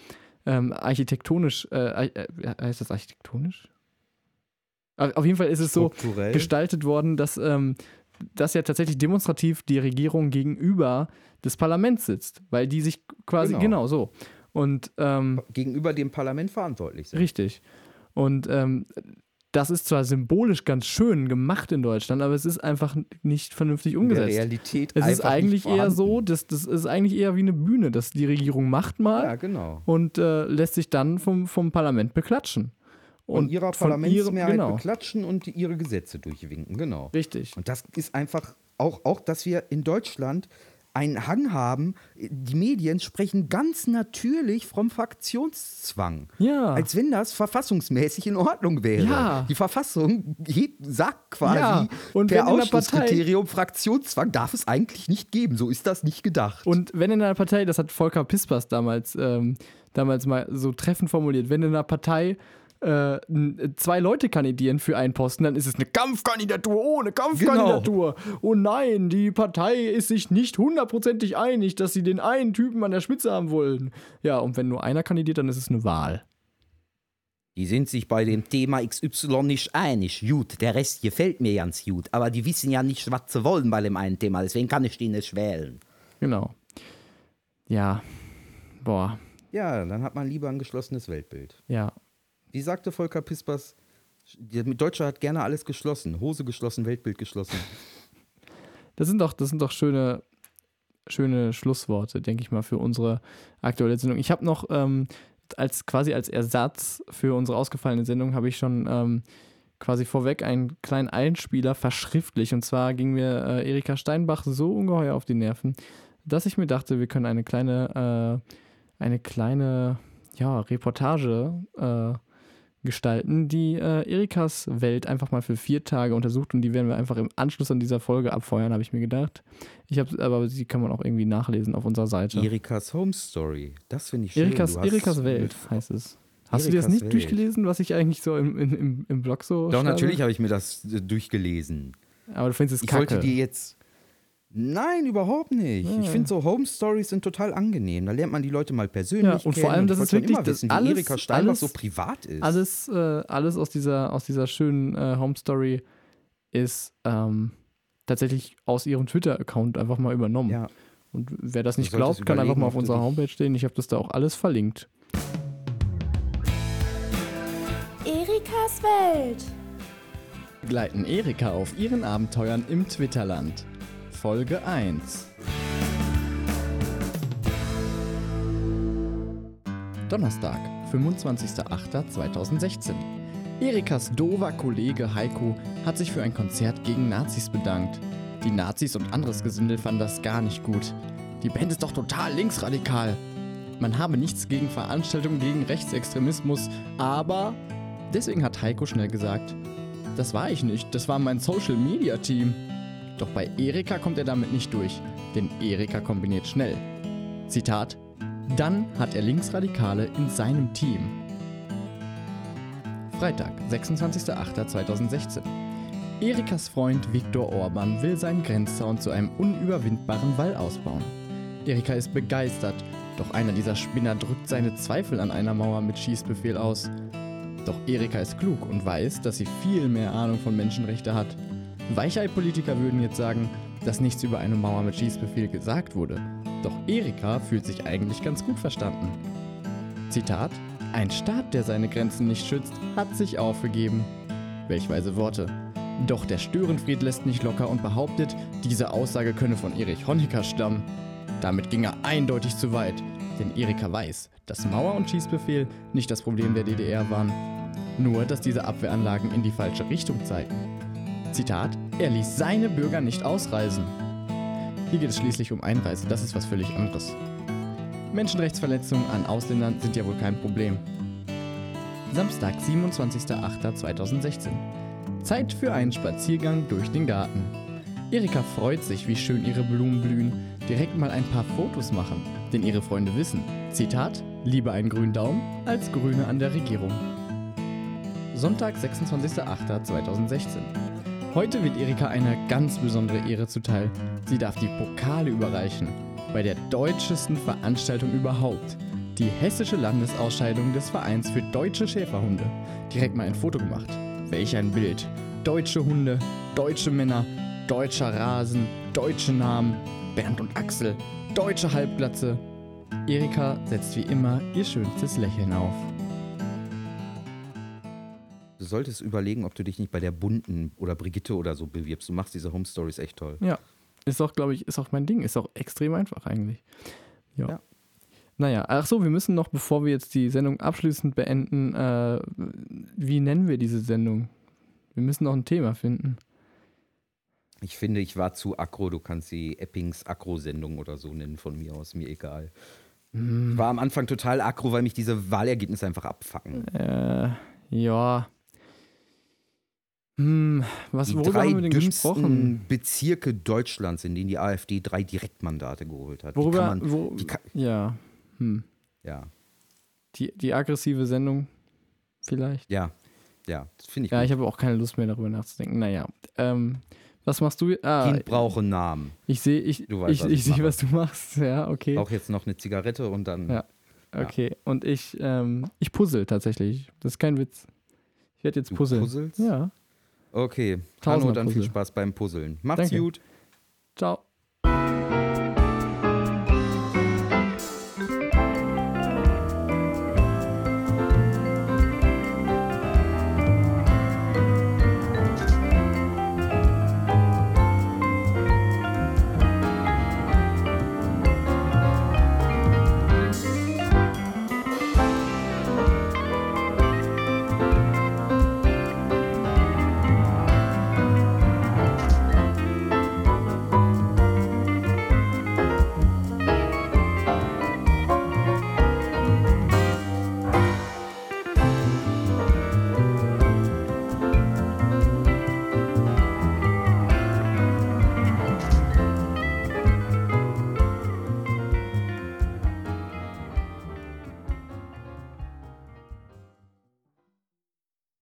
ähm, architektonisch, äh, arch- äh, heißt das architektonisch? Auf auf jeden Fall ist es so, Strukturell. gestaltet worden, dass, ähm, dass ja tatsächlich demonstrativ die Regierung gegenüber des Parlaments sitzt, weil die sich quasi, Genau. genau, so. Und ähm, gegenüber dem Parlament verantwortlich sind. richtig. Und ähm, das ist zwar symbolisch ganz schön gemacht in Deutschland, aber es ist einfach nicht vernünftig der umgesetzt. Realität Es ist eigentlich eher so, dass das ist eigentlich eher wie eine Bühne, dass die Regierung macht mal Ja, genau. und äh, lässt sich dann vom, vom Parlament beklatschen. Und ihrer von Parlamentsmehrheit ihrem- genau, beklatschen und ihre Gesetze durchwinken, genau. richtig. Und das ist einfach auch, auch, dass wir in Deutschland einen Hang haben, die Medien sprechen ganz natürlich vom Fraktionszwang. Ja. Als wenn das verfassungsmäßig in Ordnung wäre. Ja. Die Verfassung sagt quasi, Ja, und per Ausschlusskriterium Fraktionszwang darf es eigentlich nicht geben. So ist das nicht gedacht. Und wenn in einer Partei, das hat Volker Pispers damals, ähm, damals mal so treffend formuliert, wenn in einer Partei äh, zwei Leute kandidieren für einen Posten, dann ist es eine Kampfkandidatur ohne Kampfkandidatur. Oh nein, die Partei ist sich nicht hundertprozentig einig, dass sie den einen Typen an der Spitze haben wollen. Ja, und wenn nur einer kandidiert, dann ist es eine Wahl. Die sind sich bei dem Thema XY nicht einig. Gut, der Rest gefällt mir ganz gut. Aber die wissen ja nicht, was sie wollen bei dem einen Thema. Deswegen kann ich die nicht wählen. Genau. Ja. Boah. Ja, dann hat man lieber ein geschlossenes Weltbild. Ja. Wie sagte Volker Pispers, der Deutsche hat gerne alles geschlossen. Hose geschlossen, Weltbild geschlossen. Das sind doch, das sind doch schöne, schöne Schlussworte, denke ich mal, für unsere aktuelle Sendung. Ich habe noch ähm, als quasi als Ersatz für unsere ausgefallene Sendung habe ich schon ähm, quasi vorweg einen kleinen Einspieler verschriftlich. Und zwar ging mir äh, Erika Steinbach so ungeheuer auf die Nerven, dass ich mir dachte, wir können eine kleine, äh, eine kleine ja, Reportage äh, gestalten, die äh, Erikas Welt einfach mal für vier Tage untersucht und die werden wir einfach im Anschluss an dieser Folge abfeuern, habe ich mir gedacht. Ich habe, aber sie kann man auch irgendwie nachlesen auf unserer Seite. Erikas Home Story. Das finde ich schön. Erikas, Erikas Welt heißt es. Hast du dir das Erikas nicht Welt. durchgelesen, was ich eigentlich so im, im, im, Blog so Doch, schreibe? natürlich habe ich mir das äh, durchgelesen. Aber du findest es Ich kacke. wollte dir jetzt. Nein, überhaupt nicht. Ich finde so Home Stories sind total angenehm. Da lernt man die Leute mal persönlich Ja, und kennen. vor allem, das ist wirklich immer das wissen, wie alles- Erika Steinbach alles- so privat ist. alles, äh, alles aus dieser, aus dieser schönen äh, Home Story ist ähm, tatsächlich aus ihrem Twitter-Account einfach mal übernommen. ja. Und wer das nicht glaubt, kann einfach mal auf unserer Homepage stehen. Ich habe das da auch alles verlinkt. Erikas Welt. begleiten Erika auf ihren Abenteuern im Twitterland. Folge 1 Donnerstag, 25.08.2016. Erikas dover Kollege Heiko hat sich für ein Konzert gegen Nazis bedankt. Die Nazis und anderes Gesindel fanden das gar nicht gut. Die Band ist doch total linksradikal. Man habe nichts gegen Veranstaltungen gegen Rechtsextremismus, aber deswegen hat Heiko schnell gesagt, das war ich nicht, das war mein Social Media Team. Doch bei Erika kommt er damit nicht durch, denn Erika kombiniert schnell. Zitat: Dann hat er Linksradikale in seinem Team. Freitag, 26.08.2016. Erikas Freund Viktor Orban will seinen Grenzzaun zu einem unüberwindbaren Wall ausbauen. Erika ist begeistert, doch einer dieser Spinner drückt seine Zweifel an einer Mauer mit Schießbefehl aus. Doch Erika ist klug und weiß, dass sie viel mehr Ahnung von Menschenrechte hat. Weichei-Politiker würden jetzt sagen, dass nichts über eine Mauer mit Schießbefehl gesagt wurde. Doch Erika fühlt sich eigentlich ganz gut verstanden. Zitat: Ein Staat, der seine Grenzen nicht schützt, hat sich aufgegeben. Welch weise Worte. Doch der Störenfried lässt nicht locker und behauptet, diese Aussage könne von Erich Honecker stammen. Damit ging er eindeutig zu weit, denn Erika weiß, dass Mauer und Schießbefehl nicht das Problem der DDR waren. Nur, dass diese Abwehranlagen in die falsche Richtung zeigten. Zitat: Er ließ seine Bürger nicht ausreisen. Hier geht es schließlich um Einreise, das ist was völlig anderes. Menschenrechtsverletzungen an Ausländern sind ja wohl kein Problem. Samstag, 27.08.2016. Zeit für einen Spaziergang durch den Garten. Erika freut sich, wie schön ihre Blumen blühen, direkt mal ein paar Fotos machen, denn ihre Freunde wissen, Zitat, lieber einen grünen Daumen als Grüne an der Regierung. Sonntag, 26.08.2016. Heute wird Erika eine ganz besondere Ehre zuteil. Sie darf die Pokale überreichen. Bei der deutschesten Veranstaltung überhaupt. Die hessische Landesausscheidung des Vereins für deutsche Schäferhunde. Direkt mal ein Foto gemacht. Welch ein Bild. Deutsche Hunde, deutsche Männer, deutscher Rasen, deutsche Namen. Bernd und Axel, deutsche Halbglatze. Erika setzt wie immer ihr schönstes Lächeln auf. Du solltest überlegen, ob du dich nicht bei der Bunten oder Brigitte oder so bewirbst. Du machst diese Home Stories echt toll. Ja. Ist auch, glaube ich, ist auch mein Ding. Ist auch extrem einfach eigentlich. Ja. Ja. Naja, ach so, wir müssen noch, bevor wir jetzt die Sendung abschließend beenden, äh, wie nennen wir diese Sendung? Wir müssen noch ein Thema finden. Ich finde, ich war zu aggro. Du kannst die Eppings Aggro-Sendung oder so nennen von mir aus. Mir egal. Ich war am Anfang total aggro, weil mich diese Wahlergebnisse einfach abfacken. Äh, ja. Hm, was, Die worüber drei haben wir denn gesprochen? Bezirke Deutschlands, in denen die AfD drei Direktmandate geholt hat. Worüber, kann man, wo, kann, ja, hm. ja, Die, die aggressive Sendung vielleicht? ja, ja, das finde ich Ja, gut. ich habe auch keine Lust mehr darüber nachzudenken. Naja, ähm, was machst du? Ah, Kind brauche Namen. ich sehe, ich, Du weißt, ich, was ich ich sehe, was du machst. Ja, okay. Auch jetzt noch eine Zigarette und dann. Ja. Okay, und ich, ähm, ich puzzle tatsächlich. Das ist kein Witz. Ich werde jetzt Du puzzeln. puzzelst? Ja. Okay. Hanno, dann viel Puzzle. Spaß beim Puzzeln. Macht's Danke. gut. Ciao.